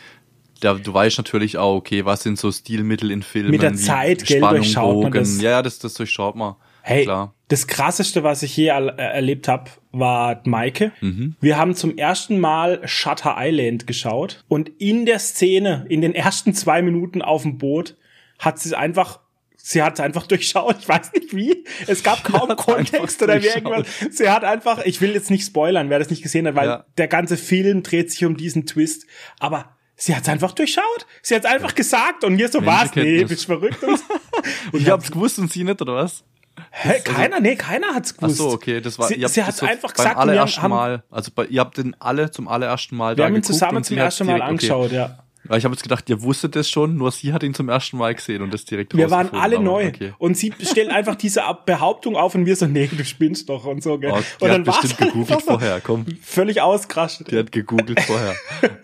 da, du weißt natürlich auch, okay, was sind so Stilmittel in Filmen? Mit der Zeit, gell, durchschaut man Bogen. das. Ja, ja, das, das durchschaut man. Hey, Klar. das krasseste, was ich je er erlebt habe, war Maike. Mhm. Wir haben zum ersten Mal Shutter Island geschaut und in der Szene, in den ersten zwei Minuten auf dem Boot, hat sie einfach Sie hat es einfach durchschaut, ich weiß nicht wie. Es gab kaum Kontext oder irgendwas. Sie hat einfach, ich will jetzt nicht spoilern, wer das nicht gesehen hat, weil Ja. der ganze Film dreht sich um diesen Twist. Aber sie hat es einfach durchschaut. Sie hat es einfach gesagt und mir so was. Nee, Menschenkenntnis. bist verrückt. Und. Und ich hab's gewusst und sie nicht, oder was? Hä, keiner, nee, keiner hat's Ach gewusst. so, okay, das war, Sie, ihr habt sie hat's so einfach beim gesagt wir allerersten haben, Mal, also bei, ihr habt den alle zum allerersten Mal wir da haben ihn zusammen zum hat's ersten Mal direkt- okay. angeschaut, ja. Ich habe jetzt gedacht, ihr wusstet das schon, nur sie hat ihn zum ersten Mal gesehen und das direkt Wir waren alle neu. Okay. Und sie stellt einfach diese Behauptung auf und wir so, nee, du spinnst doch und so, gell. Oh, die und hat war's bestimmt gegoogelt vorher, komm. Völlig ausgerastet. Die hat gegoogelt vorher.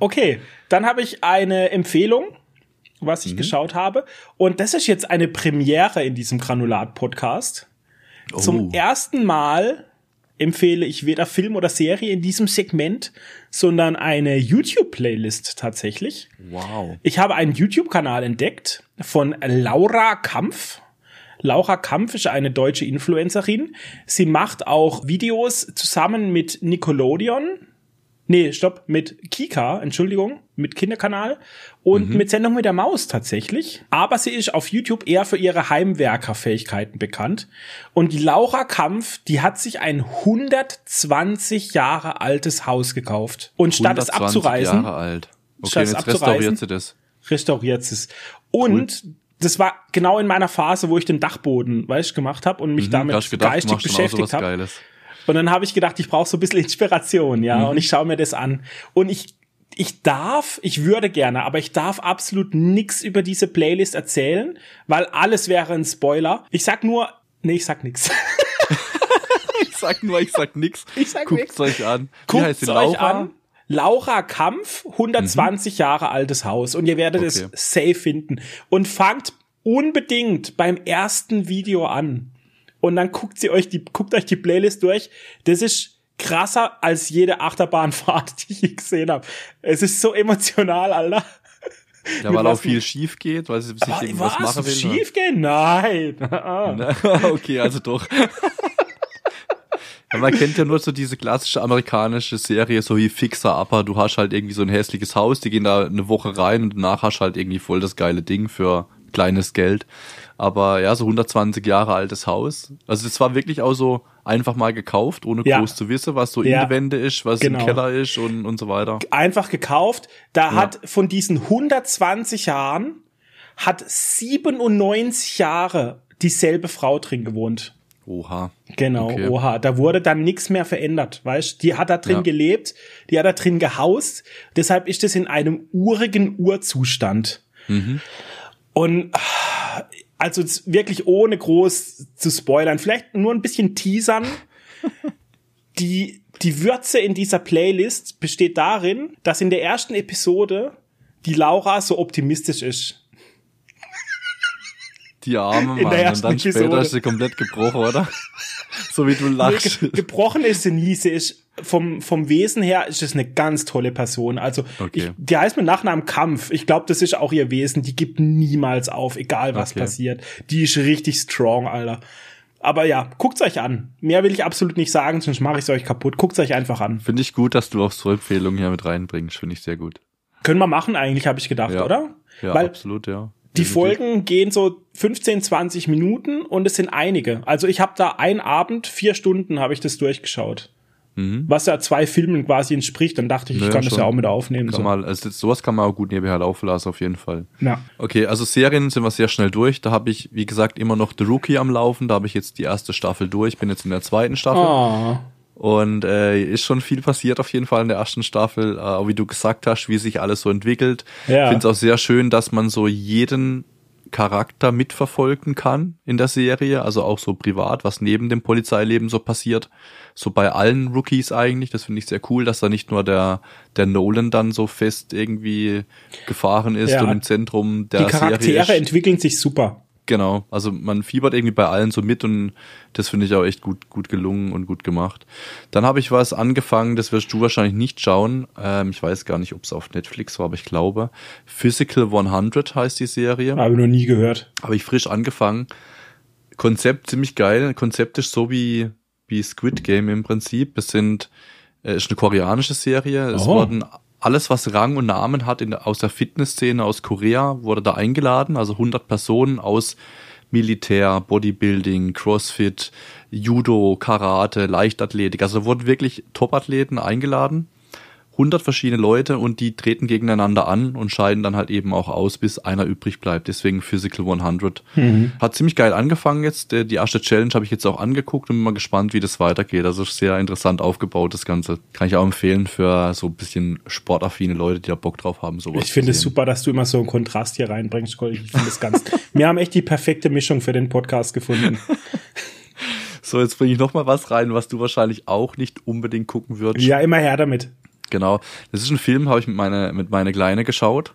Okay, dann habe ich eine Empfehlung, was ich Mhm. geschaut habe. Und das ist jetzt eine Premiere in diesem Granulat-Podcast. Zum Oh. ersten Mal empfehle ich weder Film oder Serie in diesem Segment, sondern eine YouTube-Playlist tatsächlich. Wow. Ich habe einen YouTube-Kanal entdeckt von Laura Kampf. Laura Kampf ist eine deutsche Influencerin. Sie macht auch Videos zusammen mit Nickelodeon. Nee, stopp, mit Kika, Entschuldigung, mit Kinderkanal und mit Sendung mit der Maus tatsächlich. Aber sie ist auf YouTube eher für ihre Heimwerkerfähigkeiten bekannt. Und die Laura Kampf, die hat sich ein 120 Jahre altes Haus gekauft. Und statt es 120 abzureißen, Jahre alt. Okay, Statt es abzureißen. restauriert sie das. restauriert es. Und das war genau in meiner Phase, wo ich den Dachboden, weißt gemacht habe und mich Mhm, damit gedacht, geistig beschäftigt habe. Und dann habe ich gedacht, ich brauche so ein bisschen Inspiration, ja, Mhm. und ich schaue mir das an. Und ich ich darf, ich würde gerne, aber ich darf absolut nix über diese Playlist erzählen, weil alles wäre ein Spoiler. Ich sag nur, nee, ich sag nix. Ich sag nur, ich sag nix. Ich sag Guckt's nix. euch an. Wie Guckt heißt die euch Laura? an. Laura Kampf, 120 Jahre altes Haus. Und ihr werdet Mhm. Okay. es safe finden. Und fangt unbedingt beim ersten Video an. Und dann guckt sie euch die, guckt euch die Playlist durch. Das ist krasser als jede Achterbahnfahrt, die ich gesehen habe. Es ist so emotional, Alter. Ja, weil auch viel schief geht, weil sie sich Aber irgendwas was? machen will. Schief gehen? Nein. Ne? okay, also doch. Ja, man kennt ja nur so diese klassische amerikanische Serie, so wie Fixer Upper. Du hast halt irgendwie so ein hässliches Haus, die gehen da eine Woche rein und danach hast halt irgendwie voll das geile Ding für kleines Geld. Aber ja, so 120 Jahre altes Haus. Also das war wirklich auch so einfach mal gekauft, ohne Ja. groß zu wissen, was so Ja. in die Wände ist, was Genau. im Keller ist und, und so weiter. einfach gekauft. Da hat von diesen 120 Jahren hat 97 Jahre dieselbe Frau drin gewohnt. Oha. Genau, Okay. oha. Da wurde dann nichts mehr verändert, weißt? Die hat da drin Ja. gelebt, die hat da drin gehaust. Deshalb ist es in einem urigen Urzustand. Mhm. Und also wirklich ohne groß zu spoilern, vielleicht nur ein bisschen teasern. die, die Würze in dieser Playlist besteht darin, dass in der ersten Episode die Laura so optimistisch ist. Die arme In der Mann. Und ersten dann später Episode. ist sie komplett gebrochen, oder? So wie du lachst. Ge gebrochen ist sie nie. Sie ist vom, vom Wesen her ist es eine ganz tolle Person. Also, Okay. ich, die heißt mit Nachnamen Kampf. Ich glaube, das ist auch ihr Wesen. Die gibt niemals auf, egal was Okay. passiert. Die ist richtig strong, Alter. Aber ja, guckt's euch an. Mehr will ich absolut nicht sagen, sonst mache ich euch kaputt. Guckt's euch einfach an. Finde ich gut, dass du auch so Empfehlungen hier mit reinbringst. Finde ich sehr gut. Können wir machen eigentlich, habe ich gedacht, Ja. oder? Ja, Weil absolut, ja. Die. Folgen gehen so 15, 20 Minuten und es sind einige. Also ich habe da einen Abend, vier Stunden habe ich das durchgeschaut. Was ja zwei Filmen quasi entspricht. Dann dachte ich, ich Mhm. Ja, kann das schon. ja auch mit aufnehmen. So. man, also sowas kann man auch gut nebenher laufen lassen, auf jeden Fall. Ja. Okay, also Serien sind wir sehr schnell durch. Da habe ich, wie gesagt, immer noch The Rookie am Laufen. Da habe ich jetzt die erste Staffel durch. Bin jetzt in der zweiten Staffel. Oh. Und äh, ist schon viel passiert auf jeden Fall in der ersten Staffel. Äh, wie du gesagt hast, wie sich alles so entwickelt. Ja. Ich finde es auch sehr schön, dass man so jeden Charakter mitverfolgen kann in der Serie, also auch so privat, was neben dem Polizeileben so passiert. So bei allen Rookies eigentlich, das finde ich sehr cool, dass da nicht nur der, der Nolan dann so fest irgendwie gefahren ist Ja. und im Zentrum der Die Charaktere Serie ist. entwickeln sich super. Genau, also man fiebert irgendwie bei allen so mit und das finde ich auch echt gut, gut gelungen und gut gemacht. Dann habe ich was angefangen, das wirst du wahrscheinlich nicht schauen. Ähm, ich weiß gar nicht, ob es auf Netflix war, aber ich glaube. Physical 100 heißt die Serie. Habe ich noch nie gehört. Habe ich frisch angefangen. Konzept ziemlich geil. Konzept ist so wie, wie Squid Game im Prinzip. Es sind, äh, ist eine koreanische Serie. Es Oh. wurden alles, was Rang und Namen hat in aus der Fitnessszene aus Korea, wurde da eingeladen. Also 100 Personen aus Militär, Bodybuilding, Crossfit, Judo, Karate, Leichtathletik. Also wurden wirklich Topathleten eingeladen. 100 verschiedene Leute und die treten gegeneinander an und scheiden dann halt eben auch aus, bis einer übrig bleibt. Deswegen Physical 100. Hat ziemlich geil angefangen jetzt. Der- Die erste Challenge habe ich jetzt auch angeguckt und bin mal gespannt, wie das weitergeht. Also sehr interessant aufgebaut, das Ganze. Kann ich auch empfehlen für so ein bisschen sportaffine Leute, die da Bock drauf haben. Sowas Ich finde es super, dass du immer so einen Kontrast hier reinbringst, Cole. Ich finde es ganz. Wir haben echt die perfekte Mischung für den Podcast gefunden. So, jetzt bringe ich noch mal was rein, was du wahrscheinlich auch nicht unbedingt gucken würdest. Ja, immer her damit. Genau. Das ist ein Film, habe ich mit meiner mit meiner Kleine geschaut.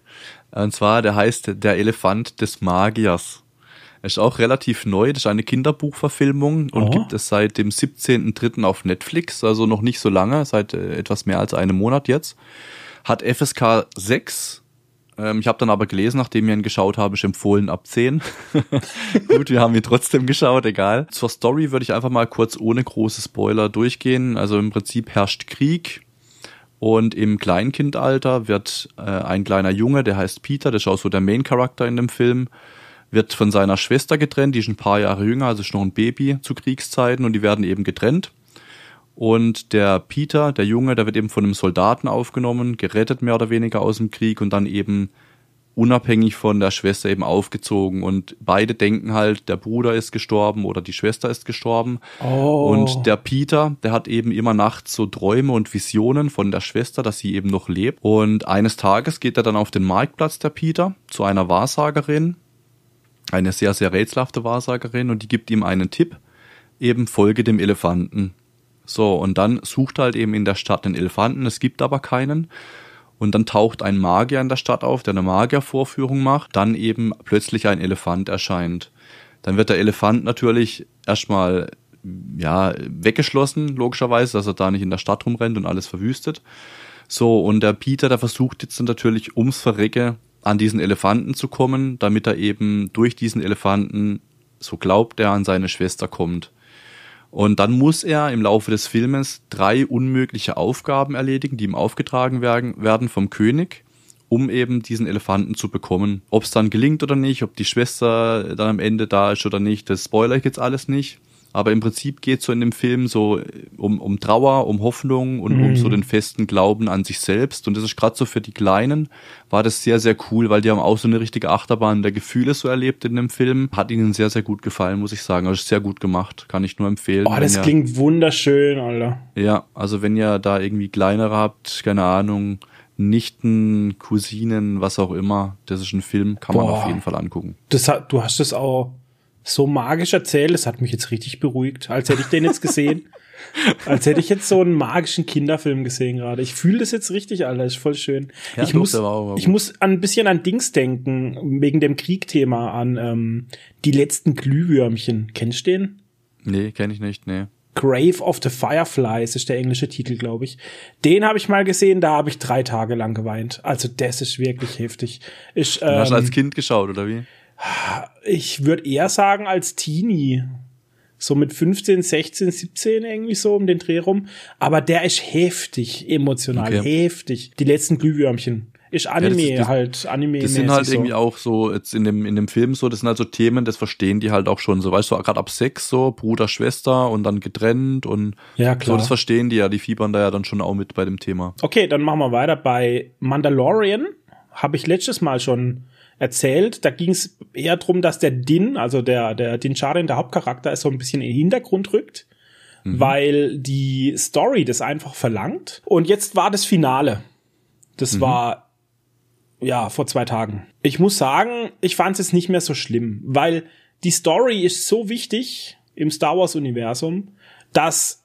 Und zwar, der heißt Der Elefant des Magiers. Ist auch relativ neu, das ist eine Kinderbuchverfilmung und Oh. gibt es seit dem 17.03. auf Netflix, also noch nicht so lange, seit äh, etwas mehr als einem Monat jetzt. Hat FSK 6. Ähm, ich habe dann aber gelesen, nachdem ich ihn geschaut habe, ist empfohlen ab 10. Gut, wir haben ihn trotzdem geschaut, egal. Zur Story würde ich einfach mal kurz ohne große Spoiler durchgehen. Also im Prinzip herrscht Krieg. Und im Kleinkindalter wird äh, ein kleiner Junge, der heißt Peter, das ist auch so der Main-Charakter in dem Film, wird von seiner Schwester getrennt, die ist ein paar Jahre jünger, also ist noch ein Baby zu Kriegszeiten und die werden eben getrennt. Und der Peter, der Junge, der wird eben von einem Soldaten aufgenommen, gerettet mehr oder weniger aus dem Krieg und dann eben unabhängig von der Schwester eben aufgezogen. Und beide denken halt, der Bruder ist gestorben oder die Schwester ist gestorben. Oh. Und der Peter, der hat eben immer nachts so Träume und Visionen von der Schwester, dass sie eben noch lebt. Und eines Tages geht er dann auf den Marktplatz, der Peter, zu einer Wahrsagerin, eine sehr, sehr rätselhafte Wahrsagerin, und die gibt ihm einen Tipp, eben folge dem Elefanten. So, und dann sucht er halt eben in der Stadt den Elefanten, es gibt aber keinen. Und dann taucht ein Magier in der Stadt auf, der eine Magiervorführung macht, dann eben plötzlich ein Elefant erscheint. Dann wird der Elefant natürlich erstmal ja, weggeschlossen, logischerweise, dass er da nicht in der Stadt rumrennt und alles verwüstet. So, und der Peter, der versucht jetzt natürlich ums Verrecke an diesen Elefanten zu kommen, damit er eben durch diesen Elefanten, so glaubt er, an seine Schwester kommt. Und dann muss er im Laufe des Filmes drei unmögliche Aufgaben erledigen, die ihm aufgetragen werden, werden vom König, um eben diesen Elefanten zu bekommen. Ob es dann gelingt oder nicht, ob die Schwester dann am Ende da ist oder nicht, das spoiler ich jetzt alles nicht. Aber im Prinzip geht so in dem Film so um, um Trauer, um Hoffnung und um so den festen Glauben an sich selbst. Und das ist gerade so für die Kleinen, war das sehr, sehr cool, weil die haben auch so eine richtige Achterbahn der Gefühle so erlebt in dem Film. Hat ihnen sehr, sehr gut gefallen, muss ich sagen. Also sehr gut gemacht, kann ich nur empfehlen. Oh, das ihr- klingt wunderschön, Alter. ja, also wenn ihr da irgendwie kleinere habt, keine Ahnung, Nichten, Cousinen, was auch immer, das ist ein Film, kann man Boah. auf jeden Fall angucken. Das du hast es auch so magisch erzählt, das hat mich jetzt richtig beruhigt, als hätte ich den jetzt gesehen. als hätte ich jetzt so einen magischen Kinderfilm gesehen gerade. Ich fühle das jetzt richtig, Alter, ist voll schön. Ja, ich muss, ich muss ein bisschen an Dings denken, wegen dem Kriegthema, an ähm, die letzten Glühwürmchen. Kennst du den? Nee, kenne ich nicht, nee. Grave of the Fireflies ist der englische Titel, glaube ich. Den habe ich mal gesehen, da habe ich drei Tage lang geweint. Also das ist wirklich heftig. Ich, ähm, hast du als ähm, Kind geschaut, oder wie? Ich würde eher sagen als Teenie. So mit 15, 16, 17 irgendwie so um den Dreh rum. Aber der ist heftig, emotional, okay. heftig. Die letzten Glühwürmchen ist Anime ja, das, das, halt Anime. Das sind halt so. irgendwie auch so jetzt in dem in dem Film so, das sind halt so Themen, das verstehen die halt auch schon so, weißt du, gerade ab sechs so Bruder Schwester und dann getrennt und ja, klar. so das verstehen die ja, die fiebern da ja dann schon auch mit bei dem Thema. Okay, dann machen wir weiter bei Mandalorian. Habe ich letztes Mal schon erzählt. Da ging es eher drum, dass der Din, also der der Din Djarin, der Hauptcharakter, ist so ein bisschen in den Hintergrund rückt. Mhm. Weil die Story das einfach verlangt. Und jetzt war das Finale. Das mhm. war ja, vor zwei Tagen. Ich muss sagen, ich fand es jetzt nicht mehr so schlimm, weil die Story ist so wichtig im Star Wars Universum, dass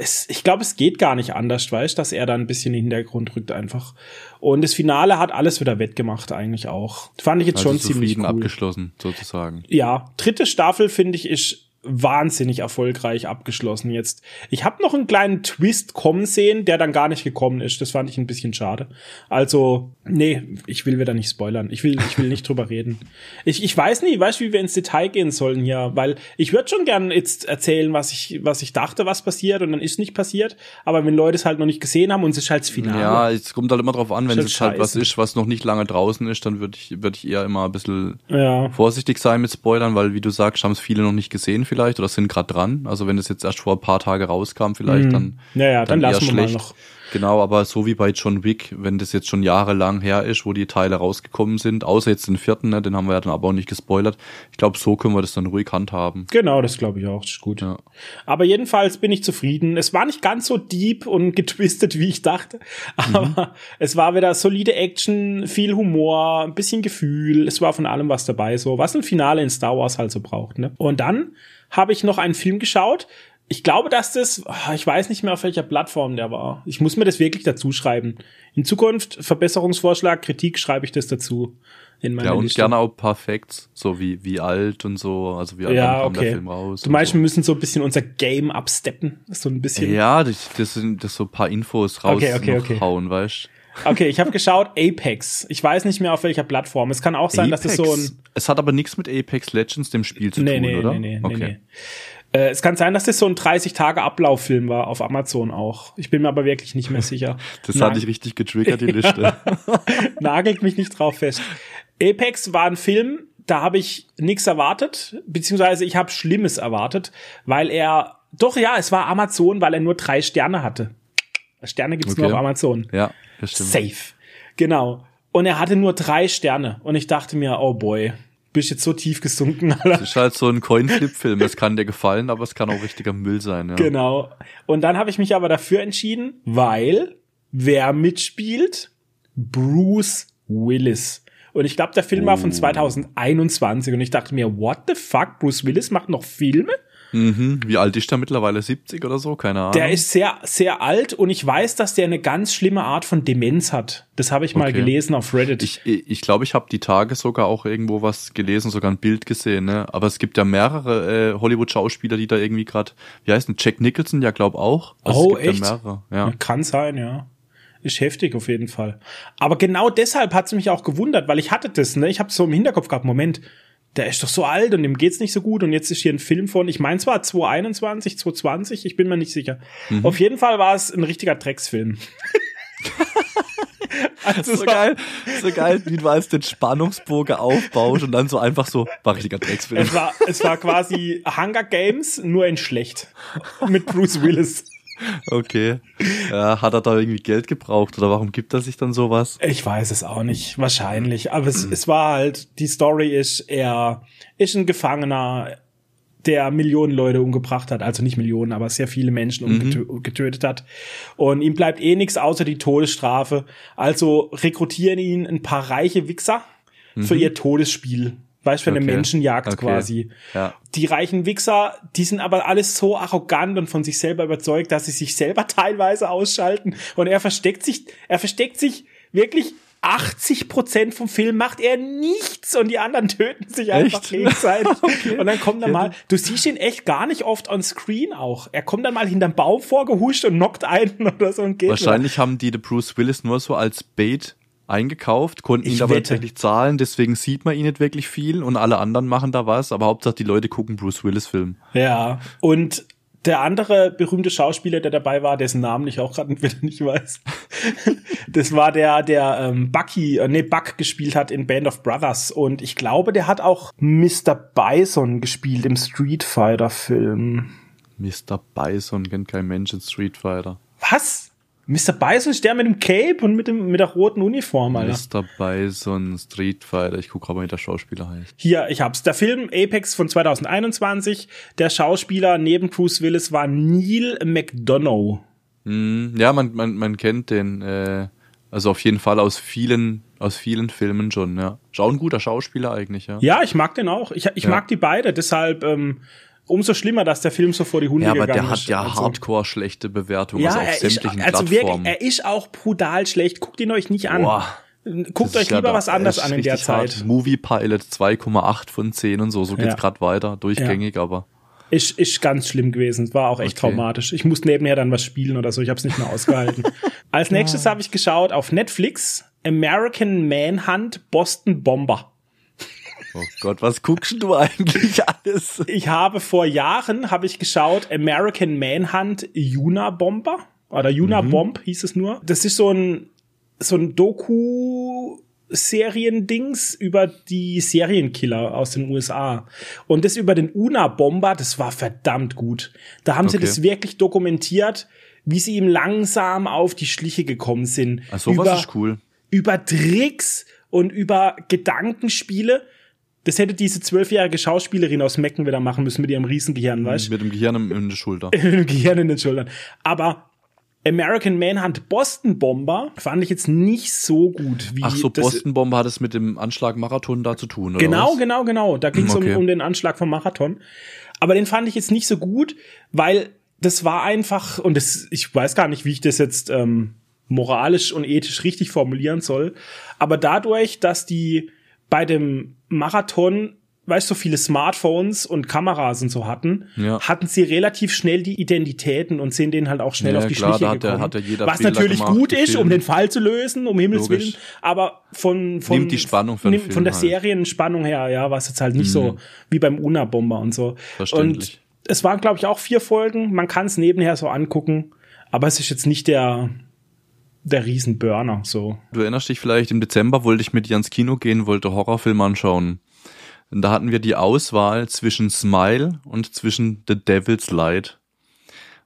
es, ich glaube, es geht gar nicht anders, weißt, dass er da ein bisschen in den Hintergrund rückt einfach. Und das Finale hat alles wieder wettgemacht eigentlich auch. Fand ich jetzt also schon ziemlich cool. abgeschlossen sozusagen. Ja, dritte Staffel finde ich ist wahnsinnig erfolgreich abgeschlossen jetzt. Ich habe noch einen kleinen Twist kommen sehen, der dann gar nicht gekommen ist. Das fand ich ein bisschen schade. Also, nee, ich will wieder nicht spoilern. Ich will, ich will nicht drüber reden. Ich, ich weiß nicht, weißt wie wir ins Detail gehen sollen hier, weil ich würde schon gern jetzt erzählen, was ich, was ich dachte, was passiert und dann ist nicht passiert. Aber wenn Leute es halt noch nicht gesehen haben und es ist halt das Finale. Ja, es kommt halt immer drauf an, wenn es halt was ist, was noch nicht lange draußen ist, dann würde ich, würde ich eher immer ein bisschen ja. vorsichtig sein mit Spoilern, weil wie du sagst, haben es viele noch nicht gesehen vielleicht oder sind gerade dran. Also wenn es jetzt erst vor ein paar Tage rauskam, vielleicht mhm. dann, naja, dann, dann lassen wir schlecht. mal noch. Genau, aber so wie bei John Wick, wenn das jetzt schon jahrelang her ist, wo die Teile rausgekommen sind, außer jetzt den vierten, ne, den haben wir ja dann aber auch nicht gespoilert. Ich glaube, so können wir das dann ruhig handhaben. Genau, das glaube ich auch, das ist gut. Ja. Aber jedenfalls bin ich zufrieden. Es war nicht ganz so deep und getwistet, wie ich dachte, aber mhm. es war wieder solide Action, viel Humor, ein bisschen Gefühl, es war von allem was dabei, so was ein Finale in Star Wars halt so braucht. Ne? Und dann habe ich noch einen Film geschaut. Ich glaube, dass das, ah, ich weiß nicht mehr auf welcher Plattform der war. Ich muss mir das wirklich dazu schreiben. In Zukunft Verbesserungsvorschlag, Kritik schreibe ich das dazu. In ja, und Liste. gerne auch paar Facts, so wie, wie alt und so, also wie alt ja, okay. der Film raus. Du meinst, so. wir müssen so ein bisschen unser Game absteppen, so ein bisschen. Ja, das, das sind das so ein paar Infos raushauen, okay, okay, okay. weißt Okay, ich habe geschaut, Apex. Ich weiß nicht mehr auf welcher Plattform. Es kann auch sein, Apex. dass das so ein. Es hat aber nichts mit Apex Legends, dem Spiel, zu nee, tun, nee, oder? Nee, nee, okay. nee, nee. Äh, es kann sein, dass das so ein 30-Tage-Ablauffilm war auf Amazon auch. Ich bin mir aber wirklich nicht mehr sicher. das Nag hat dich richtig getriggert, die Liste. Nagelt mich nicht drauf fest. Apex war ein Film, da habe ich nichts erwartet, beziehungsweise ich habe Schlimmes erwartet, weil er, doch ja, es war Amazon, weil er nur drei Sterne hatte. Sterne gibt's okay. nur auf Amazon. Ja. Das stimmt. Safe. Genau. Und er hatte nur drei Sterne. Und ich dachte mir, oh boy, bist jetzt so tief gesunken, Alter. Das ist halt so ein Coinflip-Film. Es kann dir gefallen, aber es kann auch richtiger Müll sein. Ja. Genau. Und dann habe ich mich aber dafür entschieden, weil wer mitspielt? Bruce Willis. Und ich glaube, der Film war von 2021 und ich dachte mir, what the fuck? Bruce Willis macht noch Filme? Mhm. Wie alt ist der mittlerweile? 70 oder so? Keine Ahnung. Der ist sehr, sehr alt und ich weiß, dass der eine ganz schlimme Art von Demenz hat. Das habe ich mal okay. gelesen auf Reddit. Ich glaube, ich, glaub, ich habe die Tage sogar auch irgendwo was gelesen, sogar ein Bild gesehen. Ne? Aber es gibt ja mehrere äh, Hollywood-Schauspieler, die da irgendwie gerade, wie heißt denn, Jack Nicholson ja glaub auch. Also oh, echt? Ja ja. Kann sein, ja ist heftig auf jeden Fall. Aber genau deshalb hat es mich auch gewundert, weil ich hatte das, ne? Ich habe so im Hinterkopf gehabt, Moment, der ist doch so alt und dem geht's nicht so gut und jetzt ist hier ein Film von, ich meine zwar 2021, 2020, ich bin mir nicht sicher. Mhm. Auf jeden Fall war es ein richtiger Drecksfilm. also so geil, so geil, wie du als den Spannungsbogen aufbaust und dann so einfach so, war richtiger Drecksfilm. Es war, es war quasi Hunger Games, nur in schlecht. Mit Bruce Willis. Okay. Ja, hat er da irgendwie Geld gebraucht oder warum gibt er sich dann sowas? Ich weiß es auch nicht. Wahrscheinlich. Aber es, es war halt, die Story ist, er ist ein Gefangener, der Millionen Leute umgebracht hat. Also nicht Millionen, aber sehr viele Menschen mhm. getötet hat. Und ihm bleibt eh nichts außer die Todesstrafe. Also rekrutieren ihn ein paar reiche Wichser mhm. für ihr Todesspiel. Weißt du, okay. eine Menschenjagd okay. quasi. Ja. Die reichen Wichser, die sind aber alles so arrogant und von sich selber überzeugt, dass sie sich selber teilweise ausschalten. Und er versteckt sich, er versteckt sich wirklich 80 Prozent vom Film macht er nichts und die anderen töten sich einfach Echt? gegenseitig. Okay. Und dann kommt er mal, du siehst ihn echt gar nicht oft on screen auch. Er kommt dann mal hinterm Baum vorgehuscht und knockt einen oder so und geht. Wahrscheinlich haben die den Bruce Willis nur so als Bait eingekauft, konnten Ich ihn aber wirklich zahlen, deswegen sieht man ihn nicht wirklich viel und alle anderen machen da was, aber Hauptsache die Leute gucken Bruce Willis Film. Ja. Und der andere berühmte Schauspieler, der dabei war, dessen Namen ich auch gerade wieder nicht weiß, das war der, der ähm, Bucky, äh, nee, Buck gespielt hat in Band of Brothers. Und ich glaube, der hat auch Mr. Bison gespielt im Street Fighter Film. Mr. Bison kennt kein Mensch in Street Fighter. Was? Mr. Bison ist der mit dem Cape und mit, dem, mit der roten Uniform, Alter. Mr. Bison Street Fighter, ich gucke aber, wie der Schauspieler heißt. Hier, ich hab's. Der Film Apex von 2021. Der Schauspieler neben Bruce Willis war Neil McDonough. Hm, ja, man, man, man kennt den, äh, also auf jeden Fall aus vielen, aus vielen Filmen schon, ja. Auch ein guter Schauspieler eigentlich, ja. Ja, ich mag den auch. Ich, ich Ja. mag die beide. Deshalb ähm, umso schlimmer, dass der Film so vor die Hunde Ja, aber gegangen der ist. hat ja Also- hardcore schlechte Bewertungen, Ja, also auf er ist, sämtlichen also wirklich, Plattformen. er ist auch brutal schlecht. Guckt ihn euch nicht an. Boah. Guckt euch ja lieber da- was anderes an in der richtig hart. Zeit. Movie Pilot 2,8 von 10 und so, so geht's Ja. grad weiter, durchgängig, aber Ist, ist ganz schlimm gewesen. Es war auch echt Okay. traumatisch. Ich musste nebenher dann was spielen oder so. Ich habe es nicht mehr ausgehalten. Als nächstes habe ich geschaut auf Netflix American Manhunt Boston Bomber. Oh Gott, was guckst du eigentlich alles? Ich habe vor Jahren habe ich geschaut American Manhunt Yuna Bomber oder Yuna Bomb hieß es nur. Das ist so ein so ein Doku Seriendings über die Serienkiller aus den USA. Und das über den Una Bomber, das war verdammt gut. Da haben sie Okay. das wirklich dokumentiert, wie sie ihm langsam auf die Schliche gekommen sind. Ach, sowas über, ist cool. über Tricks und über Gedankenspiele. Das hätte diese zwölfjährige Schauspielerin aus Mecken wieder machen müssen mit ihrem Riesengehirn, weißt du? Mit dem Gehirn in der Schulter. Mit dem Gehirn in den Schultern. Aber American Manhunt Boston Bomber fand ich jetzt nicht so gut wie Ach so. Boston Bomber hat es mit dem Anschlag Marathon da zu tun, oder Genau, was? genau, genau. Da ging es Okay. um, um den Anschlag vom Marathon. Aber den fand ich jetzt nicht so gut, weil das war einfach, und das, ich weiß gar nicht, wie ich das jetzt ähm, moralisch und ethisch richtig formulieren soll, aber dadurch, dass die bei dem Marathon, weißt du, so viele Smartphones und Kameras und so hatten, Ja. hatten sie relativ schnell die Identitäten und sind denen halt auch schnell Ja, auf die klar, Schliche hat gekommen. hat ja jeder Was Fehler natürlich gemacht, gut ist, um den Fall zu lösen, um Himmels Logisch. Willen, aber von, von Nimmt die Spannung den nimmt- von der halt. Mhm. Serienspannung her, ja, war es jetzt halt nicht so wie beim Una-Bomber und so. Verständlich. Und es waren, glaube ich, auch vier Folgen. Man kann es nebenher so angucken, aber es ist jetzt nicht der, der Riesenburner, so. Du erinnerst dich vielleicht, im Dezember wollte ich mit dir ins Kino gehen, wollte Horrorfilm anschauen. Und da hatten wir die Auswahl zwischen Smile und zwischen The Devil's Light.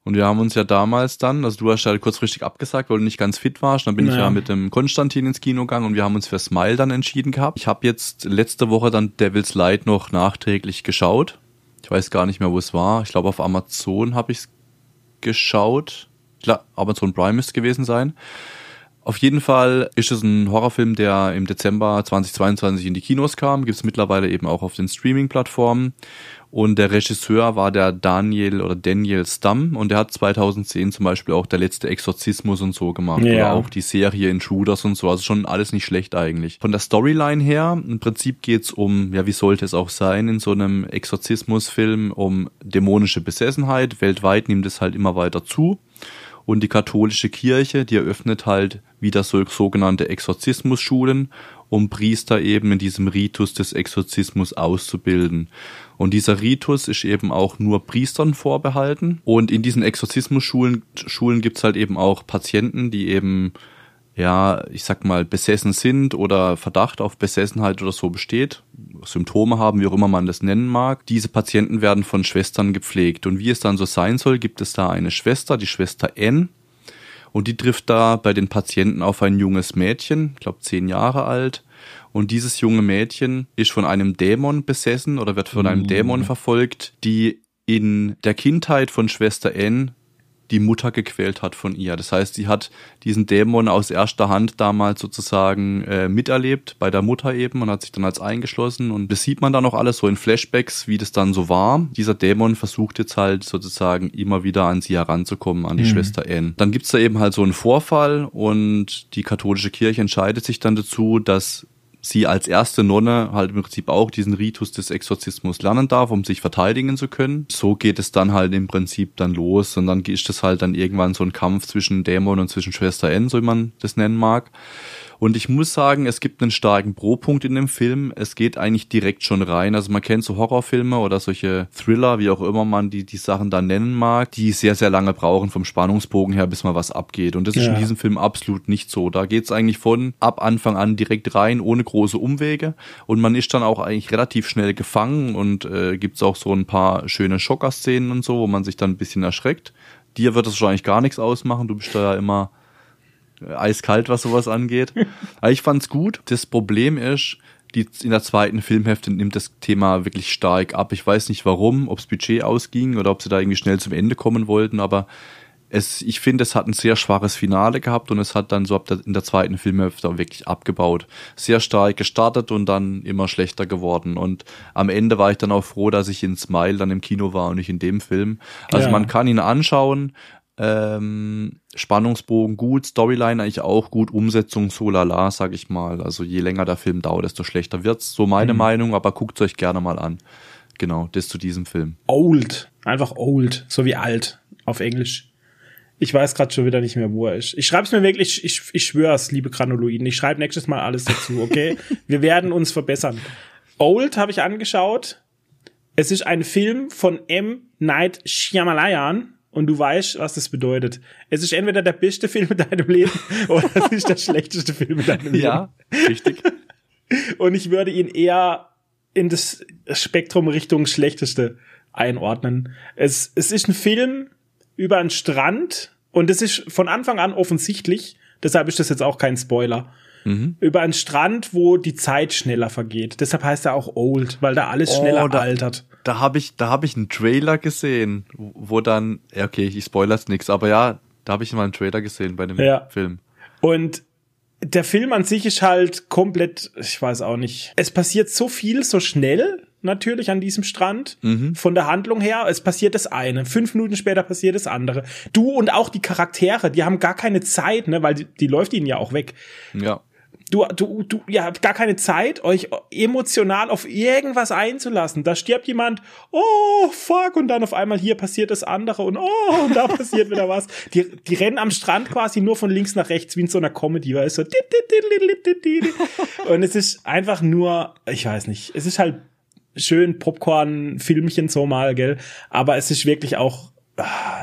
Und wir haben uns ja damals dann, also du hast ja kurzfristig abgesagt, weil du nicht ganz fit warst. Dann bin ich Naja. ja mit dem Konstantin ins Kino gegangen und wir haben uns für Smile dann entschieden gehabt. Ich habe jetzt letzte Woche dann Devil's Light noch nachträglich geschaut. Ich weiß gar nicht mehr, wo es war. Ich glaube, auf Amazon habe ich es geschaut. Klar, Amazon Prime müsste es gewesen sein. Auf jeden Fall ist es ein Horrorfilm, der im Dezember 2022 in die Kinos kam. Gibt es mittlerweile eben auch auf den Streaming-Plattformen. Und der Regisseur war der Daniel oder Daniel Stamm und der hat 2010 zum Beispiel auch der letzte Exorzismus und so gemacht. Ja. Oder auch die Serie Intruders und so. Also schon alles nicht schlecht eigentlich. Von der Storyline her, im Prinzip geht's um, ja wie sollte es auch sein, in so einem Exorzismusfilm um dämonische Besessenheit. Weltweit nimmt es halt immer weiter zu. Und die katholische Kirche, die eröffnet halt wieder so sogenannte Exorzismusschulen, um Priester eben in diesem Ritus des Exorzismus auszubilden. Und dieser Ritus ist eben auch nur Priestern vorbehalten. Und in diesen Exorzismusschulen Schulen gibt's halt eben auch Patienten, die eben ja, ich sag mal, besessen sind oder Verdacht auf Besessenheit oder so besteht, Symptome haben, wie auch immer man das nennen mag. Diese Patienten werden von Schwestern gepflegt. Und wie es dann so sein soll, gibt es da eine Schwester, die Schwester N. Und die trifft da bei den Patienten auf ein junges Mädchen, ich glaube zehn Jahre alt. Und dieses junge Mädchen ist von einem Dämon besessen oder wird von einem Dämon verfolgt, die in der Kindheit von Schwester N die Mutter gequält hat von ihr. Das heißt, sie hat diesen Dämon aus erster Hand damals sozusagen äh, miterlebt, bei der Mutter eben, und hat sich dann als eingeschlossen. Und das sieht man dann auch alles so in Flashbacks, wie das dann so war. Dieser Dämon versucht jetzt halt sozusagen immer wieder an sie heranzukommen, an die mhm. Schwester Anne. Dann gibt's da eben halt so einen Vorfall und die katholische Kirche entscheidet sich dann dazu, dass sie als erste Nonne halt im Prinzip auch diesen Ritus des Exorzismus lernen darf, um sich verteidigen zu können. So geht es dann halt im Prinzip dann los und dann ist das halt dann irgendwann so ein Kampf zwischen Dämon und zwischen Schwester N, so wie man das nennen mag. Und ich muss sagen, es gibt einen starken Pro-Punkt in dem Film. Es geht eigentlich direkt schon rein. Also man kennt so Horrorfilme oder solche Thriller, wie auch immer man die, die Sachen da nennen mag, die sehr, sehr lange brauchen vom Spannungsbogen her, bis mal was abgeht. Und das ist in diesem Film absolut nicht so. Da geht's eigentlich von ab Anfang an direkt rein, ohne große Umwege. Und man ist dann auch eigentlich relativ schnell gefangen und äh, gibt's auch so ein paar schöne Schockerszenen und so, wo man sich dann ein bisschen erschreckt. Dir wird das wahrscheinlich gar nichts ausmachen. Du bist da ja immer eiskalt, was sowas angeht. Aber ich fand's gut. Das Problem ist, die, in der zweiten Filmhälfte nimmt das Thema wirklich stark ab. Ich weiß nicht warum, ob's Budget ausging oder ob sie da irgendwie schnell zum Ende kommen wollten, aber es, ich finde, es hat ein sehr schwaches Finale gehabt und es hat dann so ab der, in der zweiten Filmhälfte wirklich abgebaut. Sehr stark gestartet und dann immer schlechter geworden. Und am Ende war ich dann auch froh, dass ich in Smile dann im Kino war und nicht in dem Film. Also ja. man kann ihn anschauen, ähm, Spannungsbogen gut, Storyline eigentlich auch gut, Umsetzung so lala, sag ich mal. Also je länger der Film dauert, desto schlechter wird's. So meine mhm. Meinung, aber guckt euch gerne mal an. Genau, das zu diesem Film. Old, einfach old, so wie alt auf Englisch. Ich weiß gerade schon wieder nicht mehr, wo er ist. Ich schreibe es mir wirklich, ich, ich schwör's, liebe Granuloiden. Ich schreibe nächstes Mal alles dazu, okay? Wir werden uns verbessern. Old habe ich angeschaut. Es ist ein Film von M. Night Shyamalan und du weißt, was das bedeutet. Es ist entweder der beste Film in deinem Leben oder es ist der schlechteste Film in deinem Leben. Ja, richtig. Und ich würde ihn eher in das Spektrum Richtung schlechteste einordnen. Es, es ist ein Film über einen Strand und es ist von Anfang an offensichtlich, deshalb ist das jetzt auch kein Spoiler mhm. über einen Strand, wo die Zeit schneller vergeht. Deshalb heißt er auch Old, weil da alles oh, schneller da, altert. Da habe ich, da habe ich einen Trailer gesehen, wo dann, ja okay, ich spoilers nix, aber ja, da habe ich mal einen Trailer gesehen bei dem ja. Film. Und der Film an sich ist halt komplett, ich weiß auch nicht. Es passiert so viel, so schnell, natürlich an diesem Strand. Mhm. Von der Handlung her, es passiert das eine. Fünf Minuten später passiert das andere. Du und auch die Charaktere, die haben gar keine Zeit, ne, weil die, die läuft ihnen ja auch weg. Ja du, du, du, ihr habt gar keine Zeit, euch emotional auf irgendwas einzulassen. Da stirbt jemand, oh, fuck, und dann auf einmal hier passiert das andere und oh, und da passiert wieder was. Die, die rennen am Strand quasi nur von links nach rechts, wie in so einer Comedy, weil es so, und es ist einfach nur, ich weiß nicht, es ist halt schön Popcorn-Filmchen so mal, gell, aber es ist wirklich auch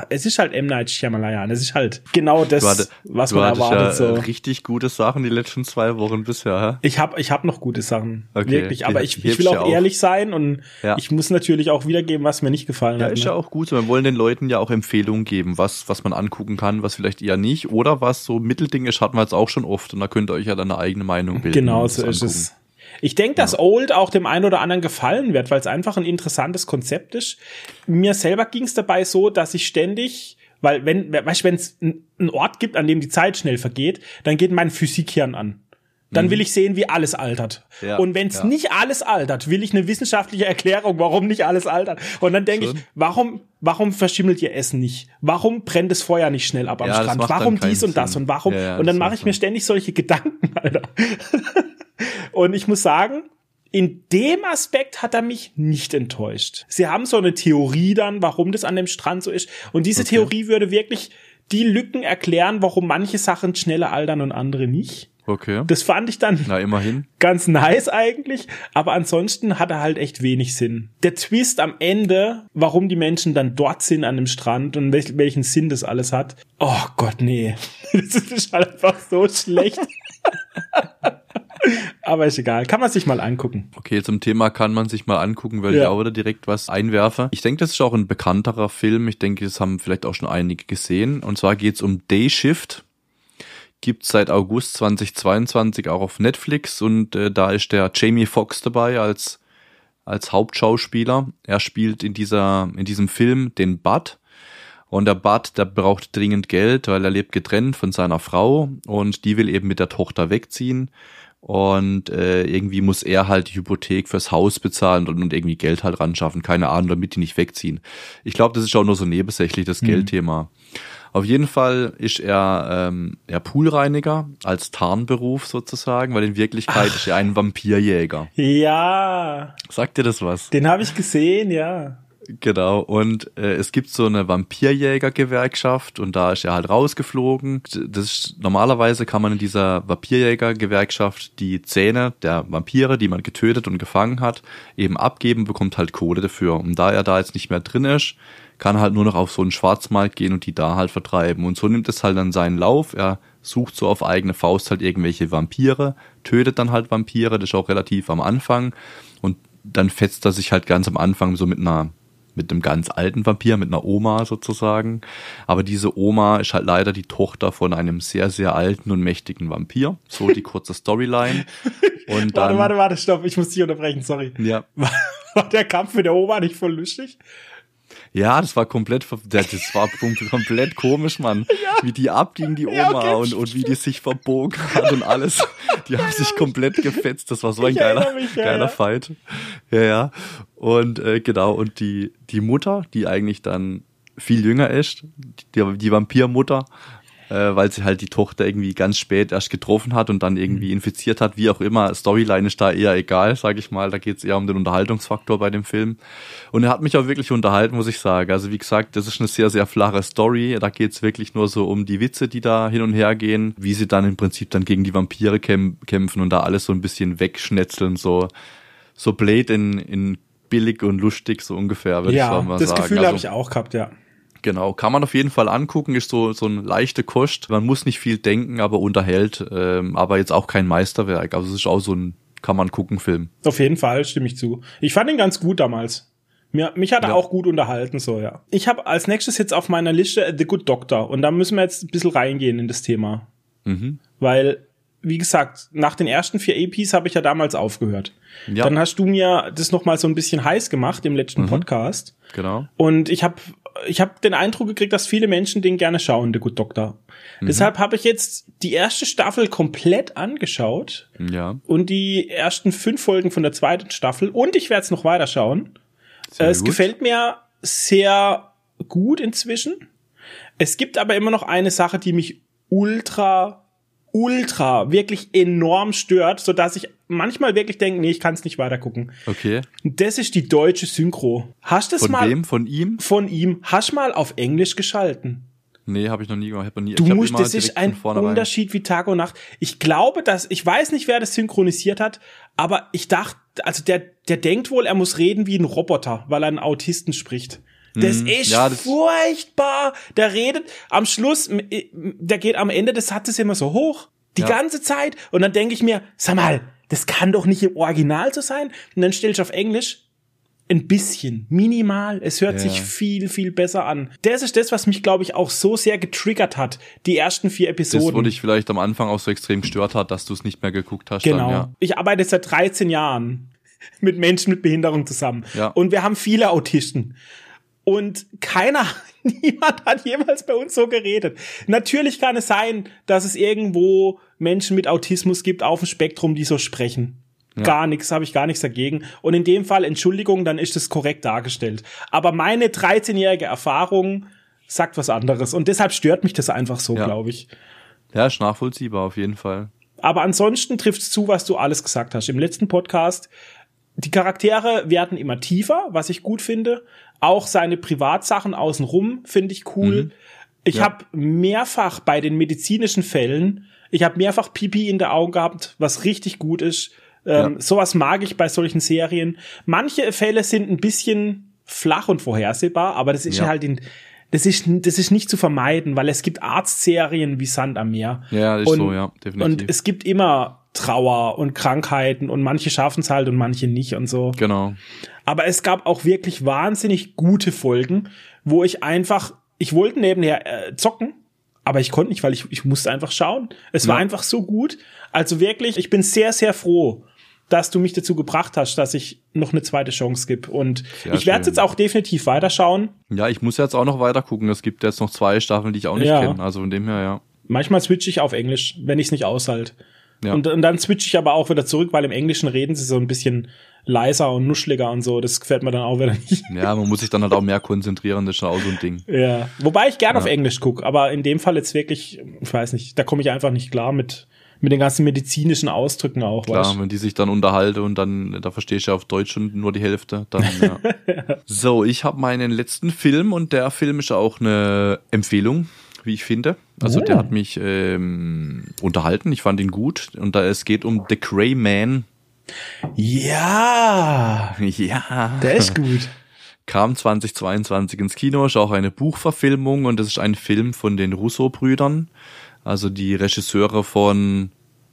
es ist halt M. Night Shyamalan. Es ist halt genau das, hatte, was man erwartet. Ja so. richtig gute Sachen die letzten zwei Wochen bisher. Ich habe ich hab noch gute Sachen. Okay. Wirklich. Aber ich, ich will auch, ehrlich sein und ja. ich muss natürlich auch wiedergeben, was mir nicht gefallen ja, hat. Ja, ist ne? ja auch gut. Wir wollen den Leuten ja auch Empfehlungen geben, was, was man angucken kann, was vielleicht eher nicht. Oder was so Mittelding ist, hatten wir jetzt auch schon oft. Und da könnt ihr euch ja dann eine eigene Meinung bilden. Genau so ist es. Ich denke, dass ja. Old auch dem einen oder anderen gefallen wird, weil es einfach ein interessantes Konzept ist. Mir selber ging es dabei so, dass ich ständig weil wenn, weißt, wenn es einen Ort gibt, an dem die Zeit schnell vergeht, dann geht mein Physikhirn an. Dann mhm. will ich sehen, wie alles altert. Ja, und wenn es ja. nicht alles altert, will ich eine wissenschaftliche Erklärung, warum nicht alles altert. Und dann denke ich, warum, warum verschimmelt ihr Essen nicht? Warum brennt das Feuer nicht schnell ab am ja, Strand? Warum dies und das und warum? und dann mache ich mir ständig solche Gedanken, Alter. Und ich muss sagen, in dem Aspekt hat er mich nicht enttäuscht. Sie haben so eine Theorie dann, warum das an dem Strand so ist. Und diese okay. Theorie würde wirklich die Lücken erklären, warum manche Sachen schneller altern und andere nicht. Okay. Das fand ich dann Na, immerhin. ganz nice eigentlich, aber ansonsten hat er halt echt wenig Sinn. Der Twist am Ende, warum die Menschen dann dort sind an dem Strand und welch, welchen Sinn das alles hat. Oh Gott, nee. Das ist halt einfach so schlecht. Aber ist egal. Kann man sich mal angucken. Okay, zum Thema kann man sich mal angucken, weil ja. ich auch wieder direkt was einwerfe. Ich denke, das ist auch ein bekannterer Film. Ich denke, das haben vielleicht auch schon einige gesehen. Und zwar geht es um Day Shift. Gibt seit August 2022 auch auf Netflix und äh, da ist der Jamie Foxx dabei als als Hauptschauspieler. Er spielt in dieser in diesem Film den Bud Und der Bud, der braucht dringend Geld, weil er lebt getrennt von seiner Frau und die will eben mit der Tochter wegziehen. Und äh, irgendwie muss er halt die Hypothek fürs Haus bezahlen und, und irgendwie Geld halt ran schaffen. Keine Ahnung, damit die nicht wegziehen. Ich glaube, das ist auch nur so nebensächlich, das mhm. Geldthema. Auf jeden Fall ist er, ähm, er Poolreiniger als Tarnberuf sozusagen, weil in Wirklichkeit Ach. ist er ein Vampirjäger. Ja. Sagt dir das was? Den habe ich gesehen, ja. Genau, und äh, es gibt so eine Vampirjäger-Gewerkschaft und da ist er halt rausgeflogen. Das ist, normalerweise kann man in dieser Vampirjäger-Gewerkschaft die Zähne der Vampire, die man getötet und gefangen hat, eben abgeben, bekommt halt Kohle dafür. Und da er da jetzt nicht mehr drin ist, kann halt nur noch auf so einen Schwarzmarkt gehen und die da halt vertreiben. Und so nimmt es halt dann seinen Lauf. Er sucht so auf eigene Faust halt irgendwelche Vampire, tötet dann halt Vampire, das ist auch relativ am Anfang. Und dann fetzt er sich halt ganz am Anfang so mit einer mit einem ganz alten Vampir, mit einer Oma sozusagen. Aber diese Oma ist halt leider die Tochter von einem sehr, sehr alten und mächtigen Vampir. So die kurze Storyline. Und dann, warte, warte, warte, stopp, ich muss dich unterbrechen, sorry. Ja. War der Kampf mit der Oma nicht voll lustig? Ja, das war komplett, das war komplett komisch, Mann. Ja. Wie die abging, die Oma, ja, okay. und, und wie die sich verbogen hat und alles. Die haben sich komplett gefetzt. Das war so ein ich geiler, mich, ja, geiler Fight. Ja, ja. Und äh, genau, und die, die Mutter, die eigentlich dann viel jünger ist, die, die Vampirmutter, äh, weil sie halt die Tochter irgendwie ganz spät erst getroffen hat und dann irgendwie mhm. infiziert hat, wie auch immer. Storyline ist da eher egal, sage ich mal. Da geht es eher um den Unterhaltungsfaktor bei dem Film. Und er hat mich auch wirklich unterhalten, muss ich sagen. Also wie gesagt, das ist eine sehr, sehr flache Story. Da geht es wirklich nur so um die Witze, die da hin und her gehen, wie sie dann im Prinzip dann gegen die Vampire kämpfen und da alles so ein bisschen wegschnetzeln, so so Blade in, in billig und lustig, so ungefähr, würde ja, ich mal sagen. Das Gefühl also, habe ich auch gehabt, ja. Genau, kann man auf jeden Fall angucken, ist so, so ein leichte Kost. Man muss nicht viel denken, aber unterhält, ähm, aber jetzt auch kein Meisterwerk. Also es ist auch so ein kann man gucken Film. Auf jeden Fall, stimme ich zu. Ich fand ihn ganz gut damals. Mir, mich hat er ja. auch gut unterhalten, so ja. Ich habe als nächstes jetzt auf meiner Liste The Good Doctor und da müssen wir jetzt ein bisschen reingehen in das Thema. Mhm. Weil, wie gesagt, nach den ersten vier APs habe ich ja damals aufgehört. Ja. Dann hast du mir das nochmal so ein bisschen heiß gemacht im letzten mhm. Podcast. Genau. Und ich habe ich hab den Eindruck gekriegt, dass viele Menschen den gerne schauen, The Good Doctor. Mhm. Deshalb habe ich jetzt die erste Staffel komplett angeschaut. Ja. Und die ersten fünf Folgen von der zweiten Staffel. Und ich werde es noch weiter schauen. Sehr es gut. gefällt mir sehr gut inzwischen. Es gibt aber immer noch eine Sache, die mich ultra ultra, wirklich enorm stört, so dass ich manchmal wirklich denke, nee, ich kann es nicht weiter gucken. Okay. Das ist die deutsche Synchro. Hast du es mal? Von wem? Von ihm? Von ihm. Hast mal auf Englisch geschalten? Nee, habe ich noch nie gemacht. Hab nie, du musst, das ist ein Unterschied wie Tag und Nacht. Ich glaube, dass, ich weiß nicht, wer das synchronisiert hat, aber ich dachte, also der, der denkt wohl, er muss reden wie ein Roboter, weil er einen Autisten spricht. Das mhm. ist ja, das furchtbar. Der redet am Schluss, der geht am Ende des Satzes immer so hoch. Die ja. ganze Zeit. Und dann denke ich mir, sag mal, das kann doch nicht im Original so sein. Und dann stelle ich auf Englisch ein bisschen, minimal. Es hört ja. sich viel, viel besser an. Das ist das, was mich, glaube ich, auch so sehr getriggert hat, die ersten vier Episoden. Das, wo dich vielleicht am Anfang auch so extrem gestört hat, dass du es nicht mehr geguckt hast. Genau. Dann, ja. Ich arbeite seit 13 Jahren mit Menschen mit Behinderung zusammen. Ja. Und wir haben viele Autisten. Und keiner, niemand hat jemals bei uns so geredet. Natürlich kann es sein, dass es irgendwo Menschen mit Autismus gibt auf dem Spektrum, die so sprechen. Ja. Gar nichts, habe ich gar nichts dagegen. Und in dem Fall, Entschuldigung, dann ist es korrekt dargestellt. Aber meine 13-jährige Erfahrung sagt was anderes. Und deshalb stört mich das einfach so, ja. glaube ich. Ja, ist nachvollziehbar, auf jeden Fall. Aber ansonsten trifft es zu, was du alles gesagt hast. Im letzten Podcast, die Charaktere werden immer tiefer, was ich gut finde. Auch seine Privatsachen außenrum finde ich cool. Mhm. Ich ja. habe mehrfach bei den medizinischen Fällen, ich habe mehrfach Pipi in der Augen gehabt, was richtig gut ist. Ähm, ja. Sowas mag ich bei solchen Serien. Manche Fälle sind ein bisschen flach und vorhersehbar, aber das ist ja. halt in, das ist, das ist nicht zu vermeiden, weil es gibt Arztserien wie Sand am Meer. Ja, ist und, so, ja, definitiv. Und es gibt immer Trauer und Krankheiten und manche schaffen es halt und manche nicht und so. Genau. Aber es gab auch wirklich wahnsinnig gute Folgen, wo ich einfach, ich wollte nebenher äh, zocken, aber ich konnte nicht, weil ich, ich musste einfach schauen. Es ja. war einfach so gut. Also wirklich, ich bin sehr, sehr froh, dass du mich dazu gebracht hast, dass ich noch eine zweite Chance gebe. Und Sehr ich werde jetzt auch definitiv weiterschauen. Ja, ich muss jetzt auch noch weiter gucken. Es gibt jetzt noch zwei Staffeln, die ich auch nicht Ja. kenne. Also von dem her, ja. Manchmal switche ich auf Englisch, wenn ich es nicht aushalte. Ja. Und, und dann switche ich aber auch wieder zurück, weil im Englischen reden sie so ein bisschen leiser und nuschliger und so. Das gefällt mir dann auch wieder nicht. Ja, man muss sich dann halt auch mehr konzentrieren, das ist schon auch so ein Ding. Ja. Wobei ich gern Ja. auf Englisch gucke, aber in dem Fall jetzt wirklich, ich weiß nicht, da komme ich einfach nicht klar mit, mit den ganzen medizinischen Ausdrücken auch. Klar, weißt wenn die sich dann unterhalten und dann, da verstehst du ja auf Deutsch schon nur die Hälfte, dann ja. so, ich habe meinen letzten Film und der Film ist auch eine Empfehlung, wie ich finde. Also Oh. der hat mich ähm, unterhalten, ich fand ihn gut und da es geht um The Grey Man. Ja, Ja. der ist gut. kam 2022 ins Kino, ist auch eine Buchverfilmung und es ist ein Film von den Russo-Brüdern, also die Regisseure von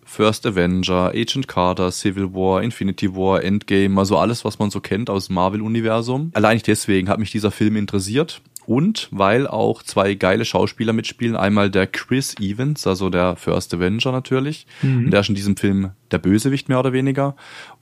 First Avenger, Agent Carter, Civil War, Infinity War, Endgame, also alles, was man so kennt aus dem Marvel-Universum. Allein deswegen hat mich dieser Film interessiert und weil auch zwei geile Schauspieler mitspielen. Einmal der Chris Evans, also der First Avenger natürlich, und der ist in diesem Film der Bösewicht mehr oder weniger,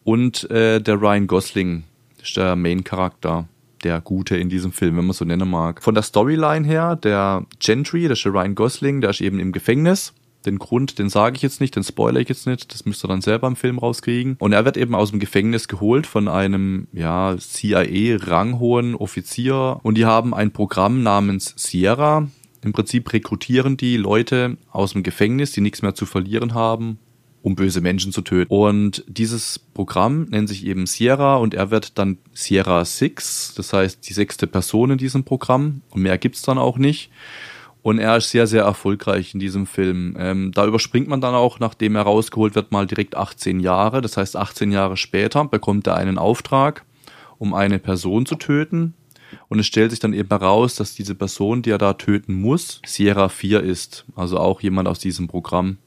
und äh, der Ryan Gosling, ist der Main-Charakter der Gute in diesem Film, wenn man so nennen mag. Von der Storyline her, der Gentry, das ist der Ryan Gosling, der ist eben im Gefängnis. Den Grund, den sage ich jetzt nicht, den spoiler ich jetzt nicht, das müsst ihr dann selber im Film rauskriegen. Und er wird eben aus dem Gefängnis geholt von einem, ja, CIA-ranghohen Offizier und die haben ein Programm namens Sierra. Im Prinzip rekrutieren die Leute aus dem Gefängnis, die nichts mehr zu verlieren haben, um böse Menschen zu töten. Und dieses Programm nennt sich eben Sierra und er wird dann Sierra 6, das heißt die sechste Person in diesem Programm und mehr gibt's dann auch nicht. Und er ist sehr, sehr erfolgreich in diesem Film. Ähm, da überspringt man dann auch, nachdem er rausgeholt wird, mal direkt 18 Jahre. Das heißt, 18 Jahre später bekommt er einen Auftrag, um eine Person zu töten. Und es stellt sich dann eben heraus, dass diese Person, die er da töten muss, Sierra 4 ist. Also auch jemand aus diesem Programm.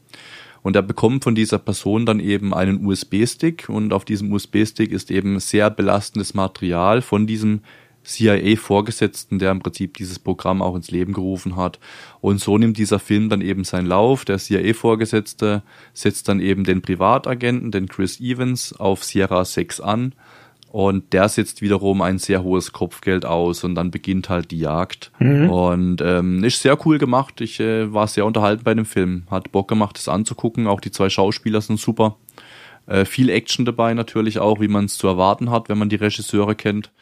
Und er bekommt von dieser Person dann eben einen USB-Stick und auf diesem USB-Stick ist eben sehr belastendes Material von diesem CIA-Vorgesetzten, der im Prinzip dieses Programm auch ins Leben gerufen hat. Und so nimmt dieser Film dann eben seinen Lauf. Der CIA-Vorgesetzte setzt dann eben den Privatagenten, den Chris Evans, auf Sierra 6 an. Und der setzt wiederum ein sehr hohes Kopfgeld aus und dann beginnt halt die Jagd. Und ähm, ist sehr cool gemacht. Ich äh, war sehr unterhalten bei dem Film. Hat Bock gemacht, das anzugucken. Auch die zwei Schauspieler sind super. Äh, viel Action dabei natürlich auch, wie man es zu erwarten hat, wenn man die Regisseure kennt.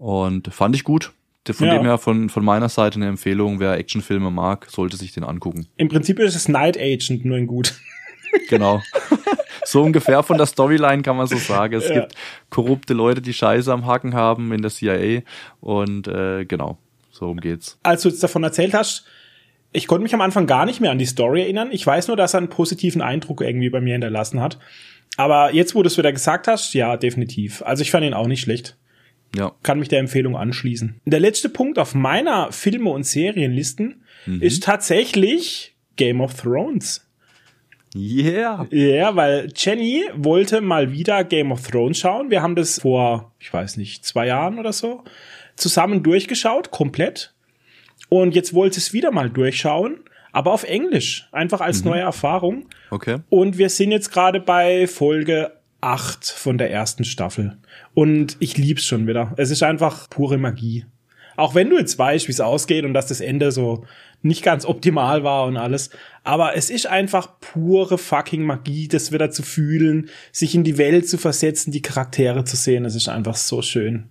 Und fand ich gut. Von Ja. dem her von, von meiner Seite eine Empfehlung, wer Actionfilme mag, sollte sich den angucken. Im Prinzip ist es Night Agent, nur in gut. Genau. so ungefähr von der Storyline kann man so sagen. Es Ja. gibt korrupte Leute, die Scheiße am Haken haben in der CIA. Und äh, genau, so um geht's. Als du jetzt davon erzählt hast, ich konnte mich am Anfang gar nicht mehr an die Story erinnern. Ich weiß nur, dass er einen positiven Eindruck irgendwie bei mir hinterlassen hat. Aber jetzt, wo du es wieder gesagt hast, ja, definitiv. Also ich fand ihn auch nicht schlecht. Ja. Kann mich der Empfehlung anschließen. Der letzte Punkt auf meiner Filme- und Serienlisten Mhm. ist tatsächlich Game of Thrones. Yeah. Ja, weil Jenny wollte mal wieder Game of Thrones schauen. Wir haben das vor, ich weiß nicht, zwei Jahren oder so zusammen durchgeschaut, komplett. Und jetzt wollte es wieder mal durchschauen, aber auf Englisch, einfach als neue Erfahrung. Okay. Und wir sind jetzt gerade bei Folge 8 von der ersten Staffel. Und ich lieb's schon wieder. Es ist einfach pure Magie. Auch wenn du jetzt weißt, wie es ausgeht und dass das Ende so nicht ganz optimal war und alles. Aber es ist einfach pure fucking Magie, das wieder zu fühlen, sich in die Welt zu versetzen, die Charaktere zu sehen. Es ist einfach so schön.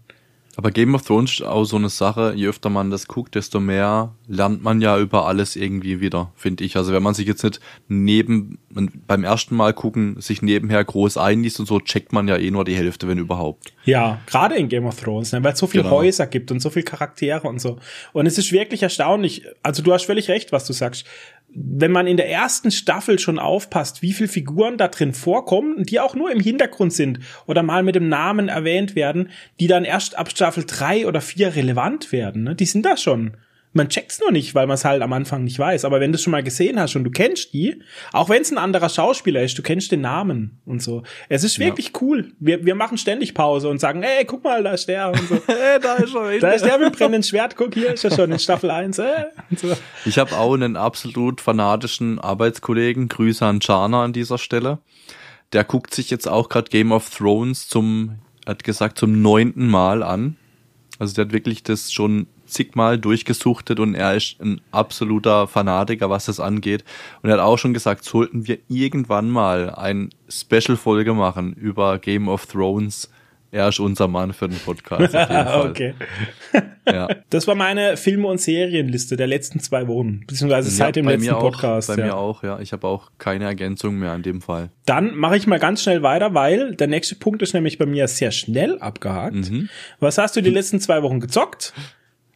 Aber Game of Thrones ist auch so eine Sache, je öfter man das guckt, desto mehr lernt man ja über alles irgendwie wieder, finde ich. Also wenn man sich jetzt nicht neben, beim ersten Mal gucken, sich nebenher groß einliest und so, checkt man ja eh nur die Hälfte, wenn überhaupt. Ja, gerade in Game of Thrones, ne, weil es so viele Genau. Häuser gibt und so viele Charaktere und so. Und es ist wirklich erstaunlich. Also du hast völlig recht, was du sagst. Wenn man in der ersten Staffel schon aufpasst, wie viele Figuren da drin vorkommen, die auch nur im Hintergrund sind oder mal mit dem Namen erwähnt werden, die dann erst ab Staffel drei oder vier relevant werden, ne? die sind da schon. Man checkt's nur nicht, weil man es halt am Anfang nicht weiß. Aber wenn du es schon mal gesehen hast und du kennst die, auch wenn es ein anderer Schauspieler ist, du kennst den Namen und so. Es ist wirklich cool. Wir, wir machen ständig Pause und sagen, ey, guck mal, da ist der und so. Hey, da ist schon Da ist der mit dem brennenden Schwert, guck, hier ist er schon in Staffel 1. Äh, so. Ich habe auch einen absolut fanatischen Arbeitskollegen, Grüße an Chana an dieser Stelle. Der guckt sich jetzt auch gerade Game of Thrones zum, hat gesagt, zum neunten Mal an. Also der hat wirklich das schon zigmal durchgesuchtet und er ist ein absoluter Fanatiker, was das angeht. Und er hat auch schon gesagt, sollten wir irgendwann mal ein Special-Folge machen über Game of Thrones. Er ist unser Mann für den Podcast. Okay. ja. Das war meine Filme- und Serienliste der letzten zwei Wochen, beziehungsweise seit ja, dem letzten auch, Podcast. Bei ja. mir auch, ja. Ich habe auch keine Ergänzung mehr in dem Fall. Dann mache ich mal ganz schnell weiter, weil der nächste Punkt ist nämlich bei mir sehr schnell abgehakt. Mhm. Was hast du die letzten zwei Wochen gezockt?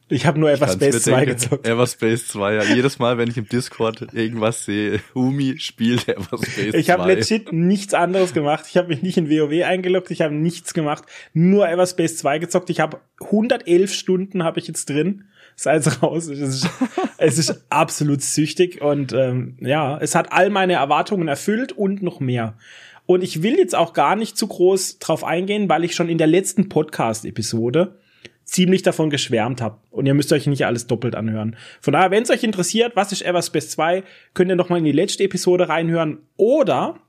Ich habe nur Everspace 2 gezockt. Everspace 2, ja. Jedes Mal, wenn ich im Discord irgendwas sehe, Umi spielt Everspace 2. Ich habe legit nichts anderes gemacht. Ich habe mich nicht in WoW eingeloggt, ich habe nichts gemacht. Nur Everspace 2 gezockt. Ich habe 111 Stunden habe ich jetzt drin. Ist alles raus. Es ist, es ist absolut süchtig und ähm, ja, es hat all meine Erwartungen erfüllt und noch mehr. Und ich will jetzt auch gar nicht zu groß drauf eingehen, weil ich schon in der letzten Podcast-Episode ziemlich davon geschwärmt habe. Und ihr müsst euch nicht alles doppelt anhören. Von daher, wenn es euch interessiert, was ist Everspace 2, könnt ihr noch mal in die letzte Episode reinhören. Oder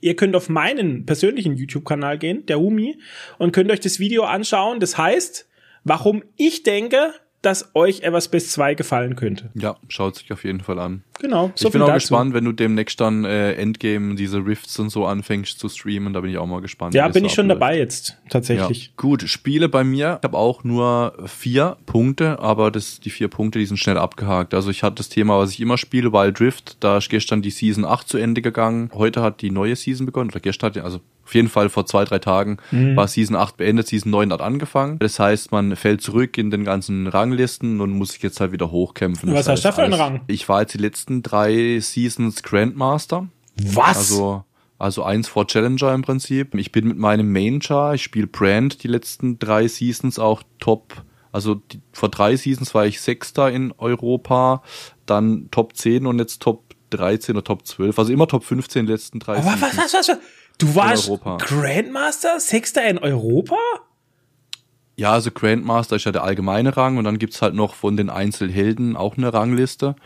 ihr könnt auf meinen persönlichen YouTube-Kanal gehen, der Humi, und könnt euch das Video anschauen. Das heißt, warum ich denke, dass euch Everspace 2 gefallen könnte. Ja, schaut sich auf jeden Fall an. Genau. So ich bin auch dazu. gespannt, wenn du demnächst dann äh, Endgame diese Rifts und so anfängst zu streamen. Da bin ich auch mal gespannt. Ja, bin ich schon dabei jetzt tatsächlich. Ja. Gut, Spiele bei mir. Ich habe auch nur vier Punkte, aber das, die vier Punkte, die sind schnell abgehakt. Also ich hatte das Thema, was ich immer spiele, Wild Drift. Da ist gestern die Season 8 zu Ende gegangen. Heute hat die neue Season begonnen. Oder gestern, also auf jeden Fall vor zwei, drei Tagen mhm. war Season 8 beendet, Season 9 hat angefangen. Das heißt, man fällt zurück in den ganzen Ranglisten und muss sich jetzt halt wieder hochkämpfen. Was das hast du für einen Rang? Ich war jetzt die letzten drei Seasons Grandmaster. Was? Also also eins vor Challenger im Prinzip. Ich bin mit meinem Main-Char, ich spiele Brand die letzten drei Seasons auch top. Also die, vor drei Seasons war ich Sechster in Europa, dann Top 10 und jetzt Top 13 oder Top 12. Also immer Top 15 in den letzten drei Aber. Was, was, was, was? Du warst Grandmaster? Sechster in Europa? Ja, also Grandmaster ist ja der allgemeine Rang und dann gibt's halt noch von den Einzelhelden auch eine Rangliste.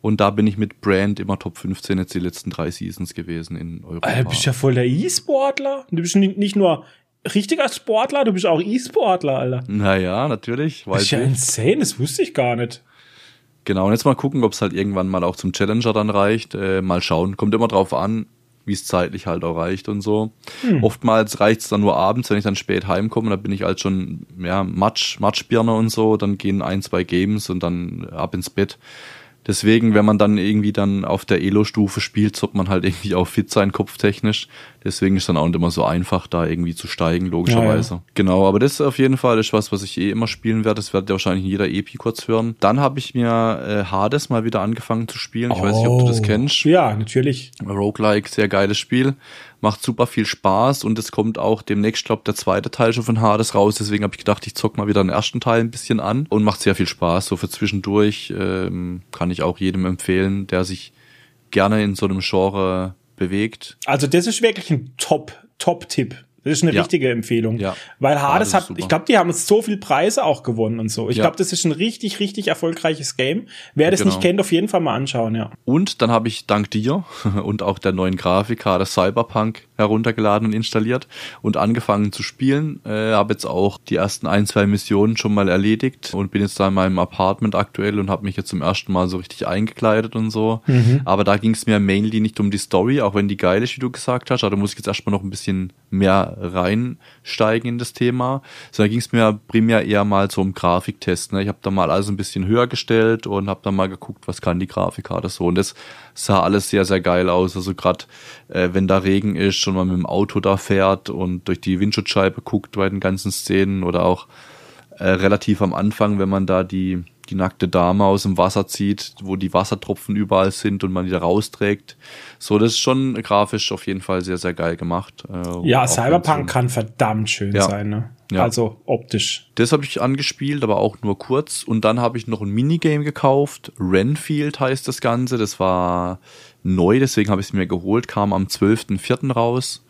Und da bin ich mit Brand immer Top 15 jetzt die letzten drei Seasons gewesen in Europa. Alter, du bist ja voll der E-Sportler. Du bist nicht nur richtiger Sportler, du bist auch E-Sportler, Alter. Naja, natürlich. Das ist ja insane, das wusste ich gar nicht. Genau, und jetzt mal gucken, ob es halt irgendwann mal auch zum Challenger dann reicht. Äh, mal schauen. Kommt immer drauf an, wie es zeitlich halt auch reicht und so. Hm. Oftmals reicht es dann nur abends, wenn ich dann spät heimkomme, dann bin ich halt schon, ja, Matsch, Matschbirne und so, dann gehen ein, zwei Games und dann ab ins Bett. Deswegen, wenn man dann irgendwie dann auf der Elo-Stufe spielt, sollte man halt irgendwie auch fit sein, kopftechnisch. Deswegen ist dann auch nicht immer so einfach, da irgendwie zu steigen, logischerweise. Ja, ja. Genau, aber das ist auf jeden Fall ist was, was ich eh immer spielen werde. Das werdet ihr wahrscheinlich in jeder EP kurz hören. Dann habe ich mir äh, Hades mal wieder angefangen zu spielen. Ich oh, weiß nicht, ob du das oh. kennst. Ja, natürlich. Roguelike, sehr geiles Spiel macht super viel Spaß und es kommt auch demnächst, glaube der zweite Teil schon von Hades raus. Deswegen habe ich gedacht, ich zock mal wieder den ersten Teil ein bisschen an und macht sehr viel Spaß. So für zwischendurch ähm, kann ich auch jedem empfehlen, der sich gerne in so einem Genre bewegt. Also das ist wirklich ein Top, Top-Tipp. Das ist eine ja. richtige Empfehlung. Ja. Weil Hades hat, ich glaube, die haben so viel Preise auch gewonnen und so. Ich ja. glaube, das ist ein richtig, richtig erfolgreiches Game. Wer das genau. nicht kennt, auf jeden Fall mal anschauen, ja. Und dann habe ich dank dir und auch der neuen Grafikkarte Cyberpunk heruntergeladen und installiert und angefangen zu spielen. Äh, habe jetzt auch die ersten ein, zwei Missionen schon mal erledigt und bin jetzt da in meinem Apartment aktuell und habe mich jetzt zum ersten Mal so richtig eingekleidet und so. Mhm. Aber da ging es mir mainly nicht um die Story, auch wenn die geil ist, wie du gesagt hast. Aber da muss ich jetzt erstmal noch ein bisschen mehr reinsteigen in das Thema, sondern ging es mir primär eher mal so um Grafiktest. Ne? Ich habe da mal alles ein bisschen höher gestellt und habe dann mal geguckt, was kann die Grafikkarte so. Und das sah alles sehr, sehr geil aus. Also gerade äh, wenn da Regen ist und man mit dem Auto da fährt und durch die Windschutzscheibe guckt bei den ganzen Szenen oder auch äh, relativ am Anfang, wenn man da die die nackte Dame aus dem Wasser zieht, wo die Wassertropfen überall sind und man die da rausträgt. So, das ist schon grafisch auf jeden Fall sehr, sehr geil gemacht. Äh, ja, Cyberpunk kann verdammt schön ja. sein, ne? Ja. Also optisch. Das habe ich angespielt, aber auch nur kurz. Und dann habe ich noch ein Minigame gekauft. Renfield heißt das Ganze. Das war neu, deswegen habe ich es mir geholt. Kam am 12.04. raus.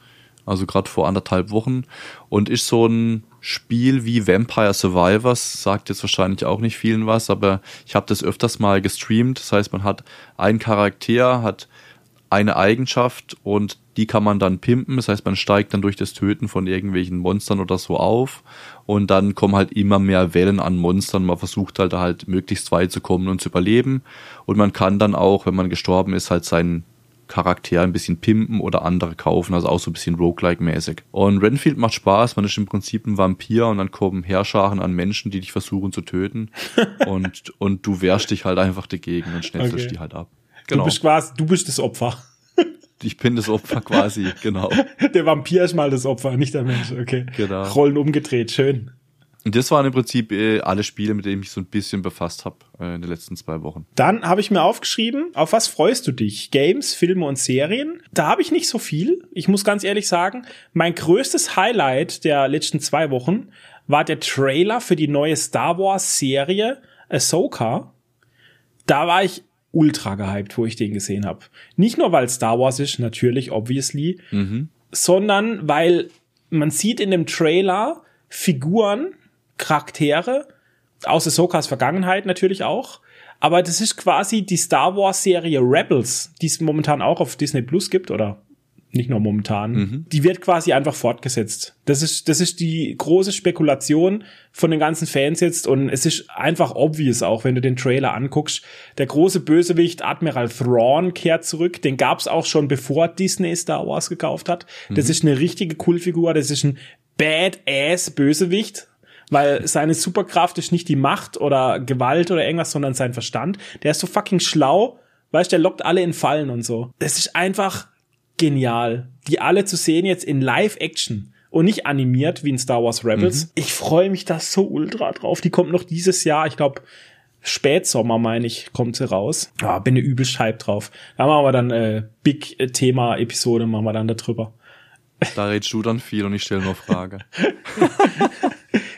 Also gerade vor anderthalb Wochen. Und ist so ein Spiel wie Vampire Survivors sagt jetzt wahrscheinlich auch nicht vielen was, aber ich habe das öfters mal gestreamt. Das heißt, man hat einen Charakter, hat eine Eigenschaft und die kann man dann pimpen. Das heißt, man steigt dann durch das Töten von irgendwelchen Monstern oder so auf und dann kommen halt immer mehr Wellen an Monstern. Man versucht halt halt möglichst weit zu kommen und zu überleben. Und man kann dann auch, wenn man gestorben ist, halt seinen Charakter ein bisschen pimpen oder andere kaufen, also auch so ein bisschen Roguelike-mäßig. Und Renfield macht Spaß, man ist im Prinzip ein Vampir und dann kommen Herrscharen an Menschen, die dich versuchen zu töten und, und du wehrst dich halt einfach dagegen und schnetzelst Okay. die halt ab. Du bist quasi, du bist das Opfer. Ich bin das Opfer quasi, genau. Der Vampir ist mal das Opfer, nicht der Mensch. Okay. Genau. Rollen umgedreht, schön. Und das waren im Prinzip äh, alle Spiele, mit denen ich so ein bisschen befasst habe äh, in den letzten zwei Wochen. Dann habe ich mir aufgeschrieben, auf was freust du dich? Games, Filme und Serien? Da habe ich nicht so viel. Ich muss ganz ehrlich sagen, mein größtes Highlight der letzten zwei Wochen war der Trailer für die neue Star Wars Serie Ahsoka. Da war ich ultra gehypt, wo ich den gesehen habe. Nicht nur, weil Star Wars ist, natürlich, obviously, sondern weil man sieht in dem Trailer Figuren, Charaktere, aus Ahsokas Vergangenheit natürlich auch. Aber das ist quasi die Star Wars Serie Rebels, die es momentan auch auf Disney Plus gibt oder nicht nur momentan. Die wird quasi einfach fortgesetzt. Das ist, das ist die große Spekulation von den ganzen Fans jetzt und es ist einfach obvious auch, wenn du den Trailer anguckst. Der große Bösewicht Admiral Thrawn kehrt zurück. Den gab's auch schon bevor Disney Star Wars gekauft hat. Das ist eine richtige Coolfigur. Das ist ein Badass Bösewicht weil seine Superkraft ist nicht die Macht oder Gewalt oder irgendwas, sondern sein Verstand. Der ist so fucking schlau, weißt, der lockt alle in Fallen und so. Das ist einfach genial, die alle zu sehen jetzt in Live-Action und nicht animiert wie in Star Wars Rebels. Ich freue mich da so ultra drauf. Die kommt noch dieses Jahr, ich glaube Spätsommer, meine ich, kommt sie raus. Ah, bin ne übel hype drauf. Da machen wir dann äh, Big-Thema-Episode, machen wir dann da drüber. Da redest du dann viel und ich stelle nur Frage.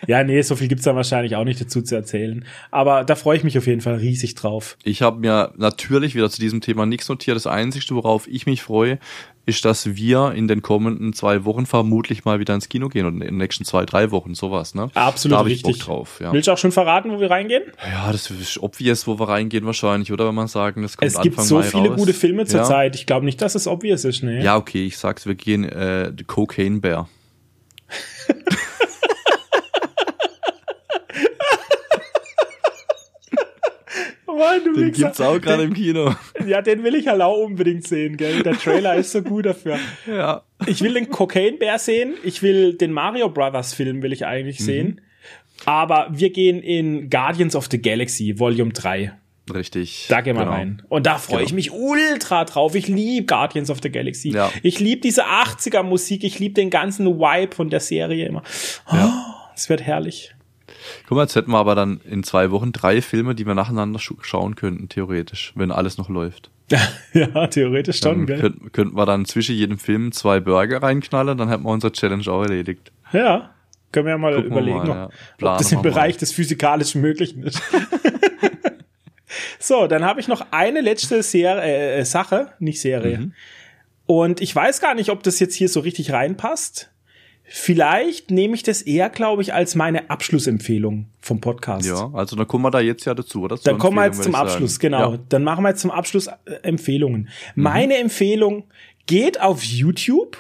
Ja, nee, so viel gibt's da wahrscheinlich auch nicht dazu zu erzählen. Aber da freue ich mich auf jeden Fall riesig drauf. Ich habe mir natürlich wieder zu diesem Thema nichts notiert. Das Einzige, worauf ich mich freue, ist, dass wir in den kommenden zwei Wochen vermutlich mal wieder ins Kino gehen und in den nächsten zwei, drei Wochen sowas, ne? Absolut da richtig. Bock drauf, ja. Willst du auch schon verraten, wo wir reingehen? Ja, das ist obvious, wo wir reingehen wahrscheinlich, oder? Wenn man sagen, das kommt Es gibt Anfang so Mai viele raus. gute Filme ja. zurzeit. Ich glaube nicht, dass es obvious ist, ne? Ja, okay, ich sag's, wir gehen äh, Cocaine Bear. Mann, du Den Wichser. gibt's auch gerade im Kino. Ja, den will ich halt auch unbedingt sehen, gell? Der Trailer ist so gut dafür. ja. Ich will den Cocaine Bear sehen. Ich will den Mario Brothers Film will ich Mhm. eigentlich sehen. Aber wir gehen in Guardians of the Galaxy Volume 3. Richtig. Da gehen wir Genau. rein. Und da freue ich mich ultra drauf. Ich liebe Guardians of the Galaxy. Ja. Ich liebe diese 80er Musik. Ich liebe den ganzen Vibe von der Serie immer. Ja. Oh, es wird herrlich. Guck mal, jetzt hätten wir aber dann in zwei Wochen drei Filme, die wir nacheinander schauen könnten, theoretisch, wenn alles noch läuft. ja, theoretisch schon, gell? könnten, könnten wir dann zwischen jedem Film zwei Burger reinknallen, dann hätten wir unsere Challenge auch erledigt. Ja. Können wir ja mal Gucken überlegen, mal, ja. ob das im wir mal. Bereich des physikalischen Möglichen ist. so, dann habe ich noch eine letzte Ser äh, Sache, nicht Serie. Mhm. Und ich weiß gar nicht, ob das jetzt hier so richtig reinpasst. Vielleicht nehme ich das eher, glaube ich, als meine Abschlussempfehlung vom Podcast. Ja, also dann kommen wir da jetzt ja dazu, oder? Dann kommen wir jetzt zum Abschluss, sagen. genau. Ja. Dann machen wir jetzt zum Abschluss äh, Empfehlungen. Meine Empfehlung, geht auf YouTube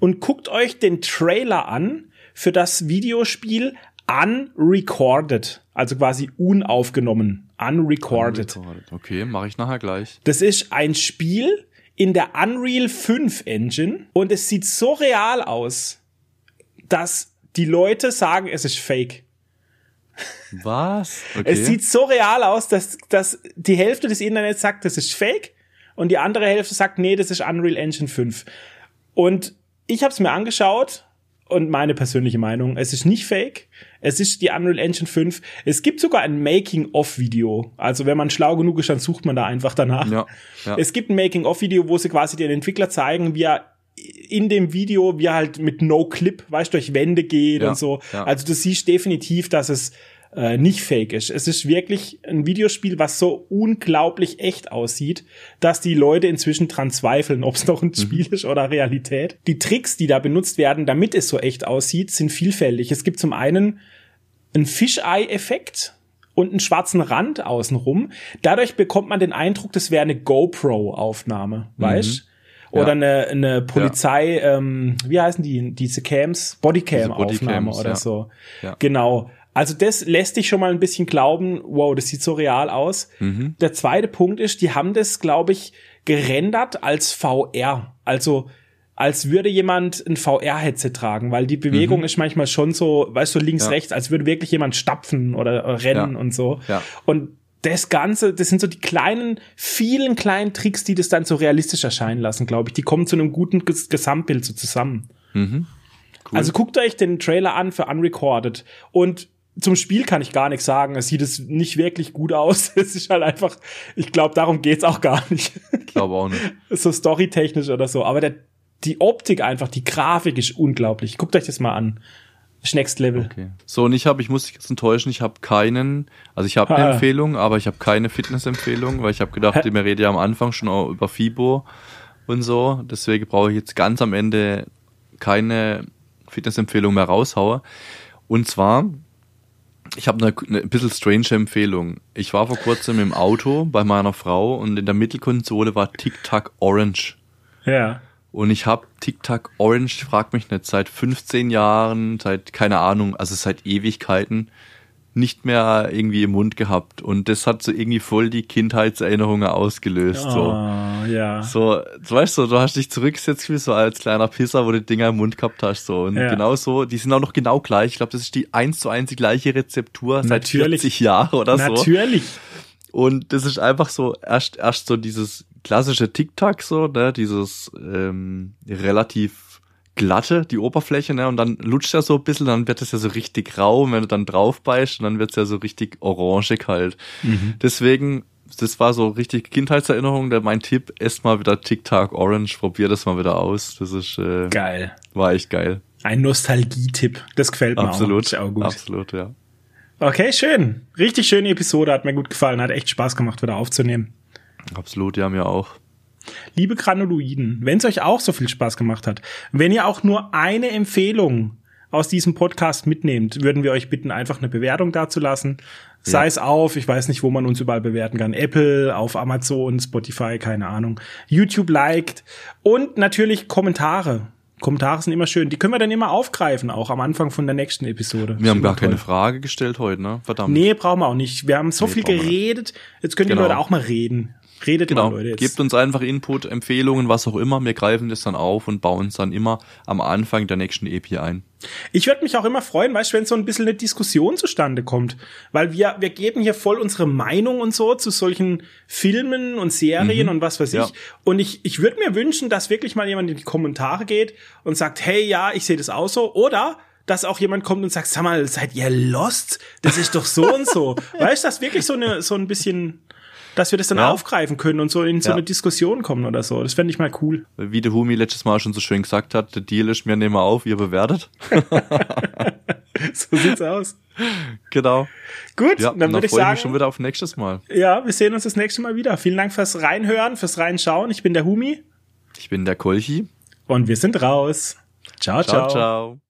und guckt euch den Trailer an für das Videospiel Unrecorded, also quasi unaufgenommen, unrecorded. Okay, mache ich nachher gleich. Das ist ein Spiel in der Unreal 5 Engine und es sieht so real aus, dass die Leute sagen, es ist fake. Was? Okay. Es sieht so real aus, dass, dass die Hälfte des Internets sagt, das ist fake und die andere Hälfte sagt, nee, das ist Unreal Engine 5. Und ich habe es mir angeschaut und meine persönliche Meinung, es ist nicht fake, es ist die Unreal Engine 5. Es gibt sogar ein Making-of-Video. Also wenn man schlau genug ist, dann sucht man da einfach danach. Ja, ja. Es gibt ein Making-of-Video, wo sie quasi den Entwickler zeigen, wie er in dem Video, wie er halt mit No-Clip, weißt du, durch Wände geht Ja, und so. ja. Also du siehst definitiv, dass es äh, nicht fake ist. Es ist wirklich ein Videospiel, was so unglaublich echt aussieht, dass die Leute inzwischen dran zweifeln, ob es noch ein Mhm. Spiel ist oder Realität. Die Tricks, die da benutzt werden, damit es so echt aussieht, sind vielfältig. Es gibt zum einen einen Fisheye-Effekt. und einen schwarzen Rand außenrum. Dadurch bekommt man den Eindruck, das wäre eine GoPro-Aufnahme, weißt? Mhm. Oder eine, eine Polizei, ähm, wie heißen die, diese Cams? Bodycam-Aufnahme Bodycams, oder ja. so. Ja. Genau. Also das lässt dich schon mal ein bisschen glauben, wow, das sieht so real aus. Mhm. Der zweite Punkt ist, die haben das, glaube ich, gerendert als VR. Also als würde jemand ein VR-Headset tragen, weil die Bewegung Mhm. ist manchmal schon so, weißt du, links, Ja. rechts, als würde wirklich jemand stapfen oder rennen Ja. und so. Ja. Und das Ganze, das sind so die kleinen, vielen kleinen Tricks, die das dann so realistisch erscheinen lassen, glaube ich. Die kommen zu einem guten Ges Gesamtbild so zusammen. Mhm. Cool. Also guckt euch den Trailer an für Unrecorded. Und zum Spiel kann ich gar nichts sagen. Es sieht es nicht wirklich gut aus. Es ist halt einfach, ich glaube, darum geht's auch gar nicht. Ich glaube auch nicht. so storytechnisch oder so. Aber der, die Optik einfach, die Grafik ist unglaublich. Guckt euch das mal an. Ist Next Level. Okay. So, und ich habe, ich muss dich jetzt enttäuschen, ich habe keinen, also ich habe eine Ah. Empfehlung, aber ich habe keine Fitnessempfehlung, weil ich habe gedacht, wir reden ja am Anfang schon auch über FIBO und so. Deswegen brauche ich jetzt ganz am Ende keine Fitnessempfehlung mehr raushauen. Und zwar, ich habe eine, eine ein bisschen strange Empfehlung. Ich war vor kurzem im Auto bei meiner Frau und in der Mittelkonsole war Tic Tac Orange. Ja. Und ich habe TikTok Orange, frag mich nicht, seit 15 Jahren, seit, keine Ahnung, also seit Ewigkeiten nicht mehr irgendwie im Mund gehabt. Und das hat so irgendwie voll die Kindheitserinnerungen ausgelöst. So. Oh, ja. So, du weißt so, du hast dich zurückgesetzt wie so als kleiner Pisser, wo du die Dinger im Mund gehabt hast. So. Und Ja. genau so, die sind auch noch genau gleich. Ich glaube, das ist die eins zu eins die gleiche Rezeptur seit Natürlich. 40 Jahren oder so. Natürlich. Und das ist einfach so, erst, erst so dieses klassische Tic-Tac, so, ne, dieses ähm, relativ glatte, die Oberfläche, ne, und dann lutscht er so ein bisschen, dann wird es ja so richtig rau, und wenn du dann drauf beißt, dann wird es ja so richtig orangig halt. Mhm. Deswegen, das war so richtig Kindheitserinnerung, der mein Tipp, esst mal wieder Tic-Tac Orange, probier das mal wieder aus, das ist, äh, Geil. war echt geil. Ein Nostalgie-Tipp. Das gefällt mir auch. Absolut, Ist auch gut. absolut, ja. Okay, schön. Richtig schöne Episode, hat mir gut gefallen, hat echt Spaß gemacht, wieder aufzunehmen. Absolut, ja, mir auch. Liebe Granuloiden, wenn es euch auch so viel Spaß gemacht hat, wenn ihr auch nur eine Empfehlung aus diesem Podcast mitnehmt, würden wir euch bitten, einfach eine Bewertung dazulassen. Sei Ja. es auf, ich weiß nicht, wo man uns überall bewerten kann. Apple, auf Amazon, Spotify, keine Ahnung. YouTube liked und natürlich Kommentare. Kommentare sind immer schön. Die können wir dann immer aufgreifen, auch am Anfang von der nächsten Episode. Wir haben gar immer keine toll. Frage gestellt heute, ne? Verdammt. Nee, brauchen wir auch nicht. Wir haben so Nee, viel geredet. Jetzt können die Genau. Leute auch mal reden. Redet Genau, mal, Leute. Jetzt. gebt uns einfach Input, Empfehlungen, was auch immer. Wir greifen das dann auf und bauen es dann immer am Anfang der nächsten EP ein. Ich würde mich auch immer freuen, weißt du, wenn so ein bisschen eine Diskussion zustande kommt. Weil wir, wir geben hier voll unsere Meinung und so zu solchen Filmen und Serien und was weiß ich. Ja. Und ich, ich würde mir wünschen, dass wirklich mal jemand in die Kommentare geht und sagt, hey, ja, ich sehe das auch so. Oder dass auch jemand kommt und sagt, sag mal, seid ihr lost? Das ist doch so und so. Weißt du, dass wirklich so eine, so ein bisschen, dass wir das dann Ja. aufgreifen können und so in so Ja. eine Diskussion kommen oder so. Das fände ich mal cool. Wie der Humi letztes Mal schon so schön gesagt hat, der Deal ist, wir nehmen auf, ihr bewertet. So sieht's aus. genau. Gut, Ja, dann würde ich freue ich sagen. mich schon wieder auf nächstes Mal. Ja, wir sehen uns das nächste Mal wieder. Vielen Dank fürs Reinhören, fürs Reinschauen. Ich bin der Humi Ich bin der Kolchi. und wir sind raus. ciao. ciao. ciao.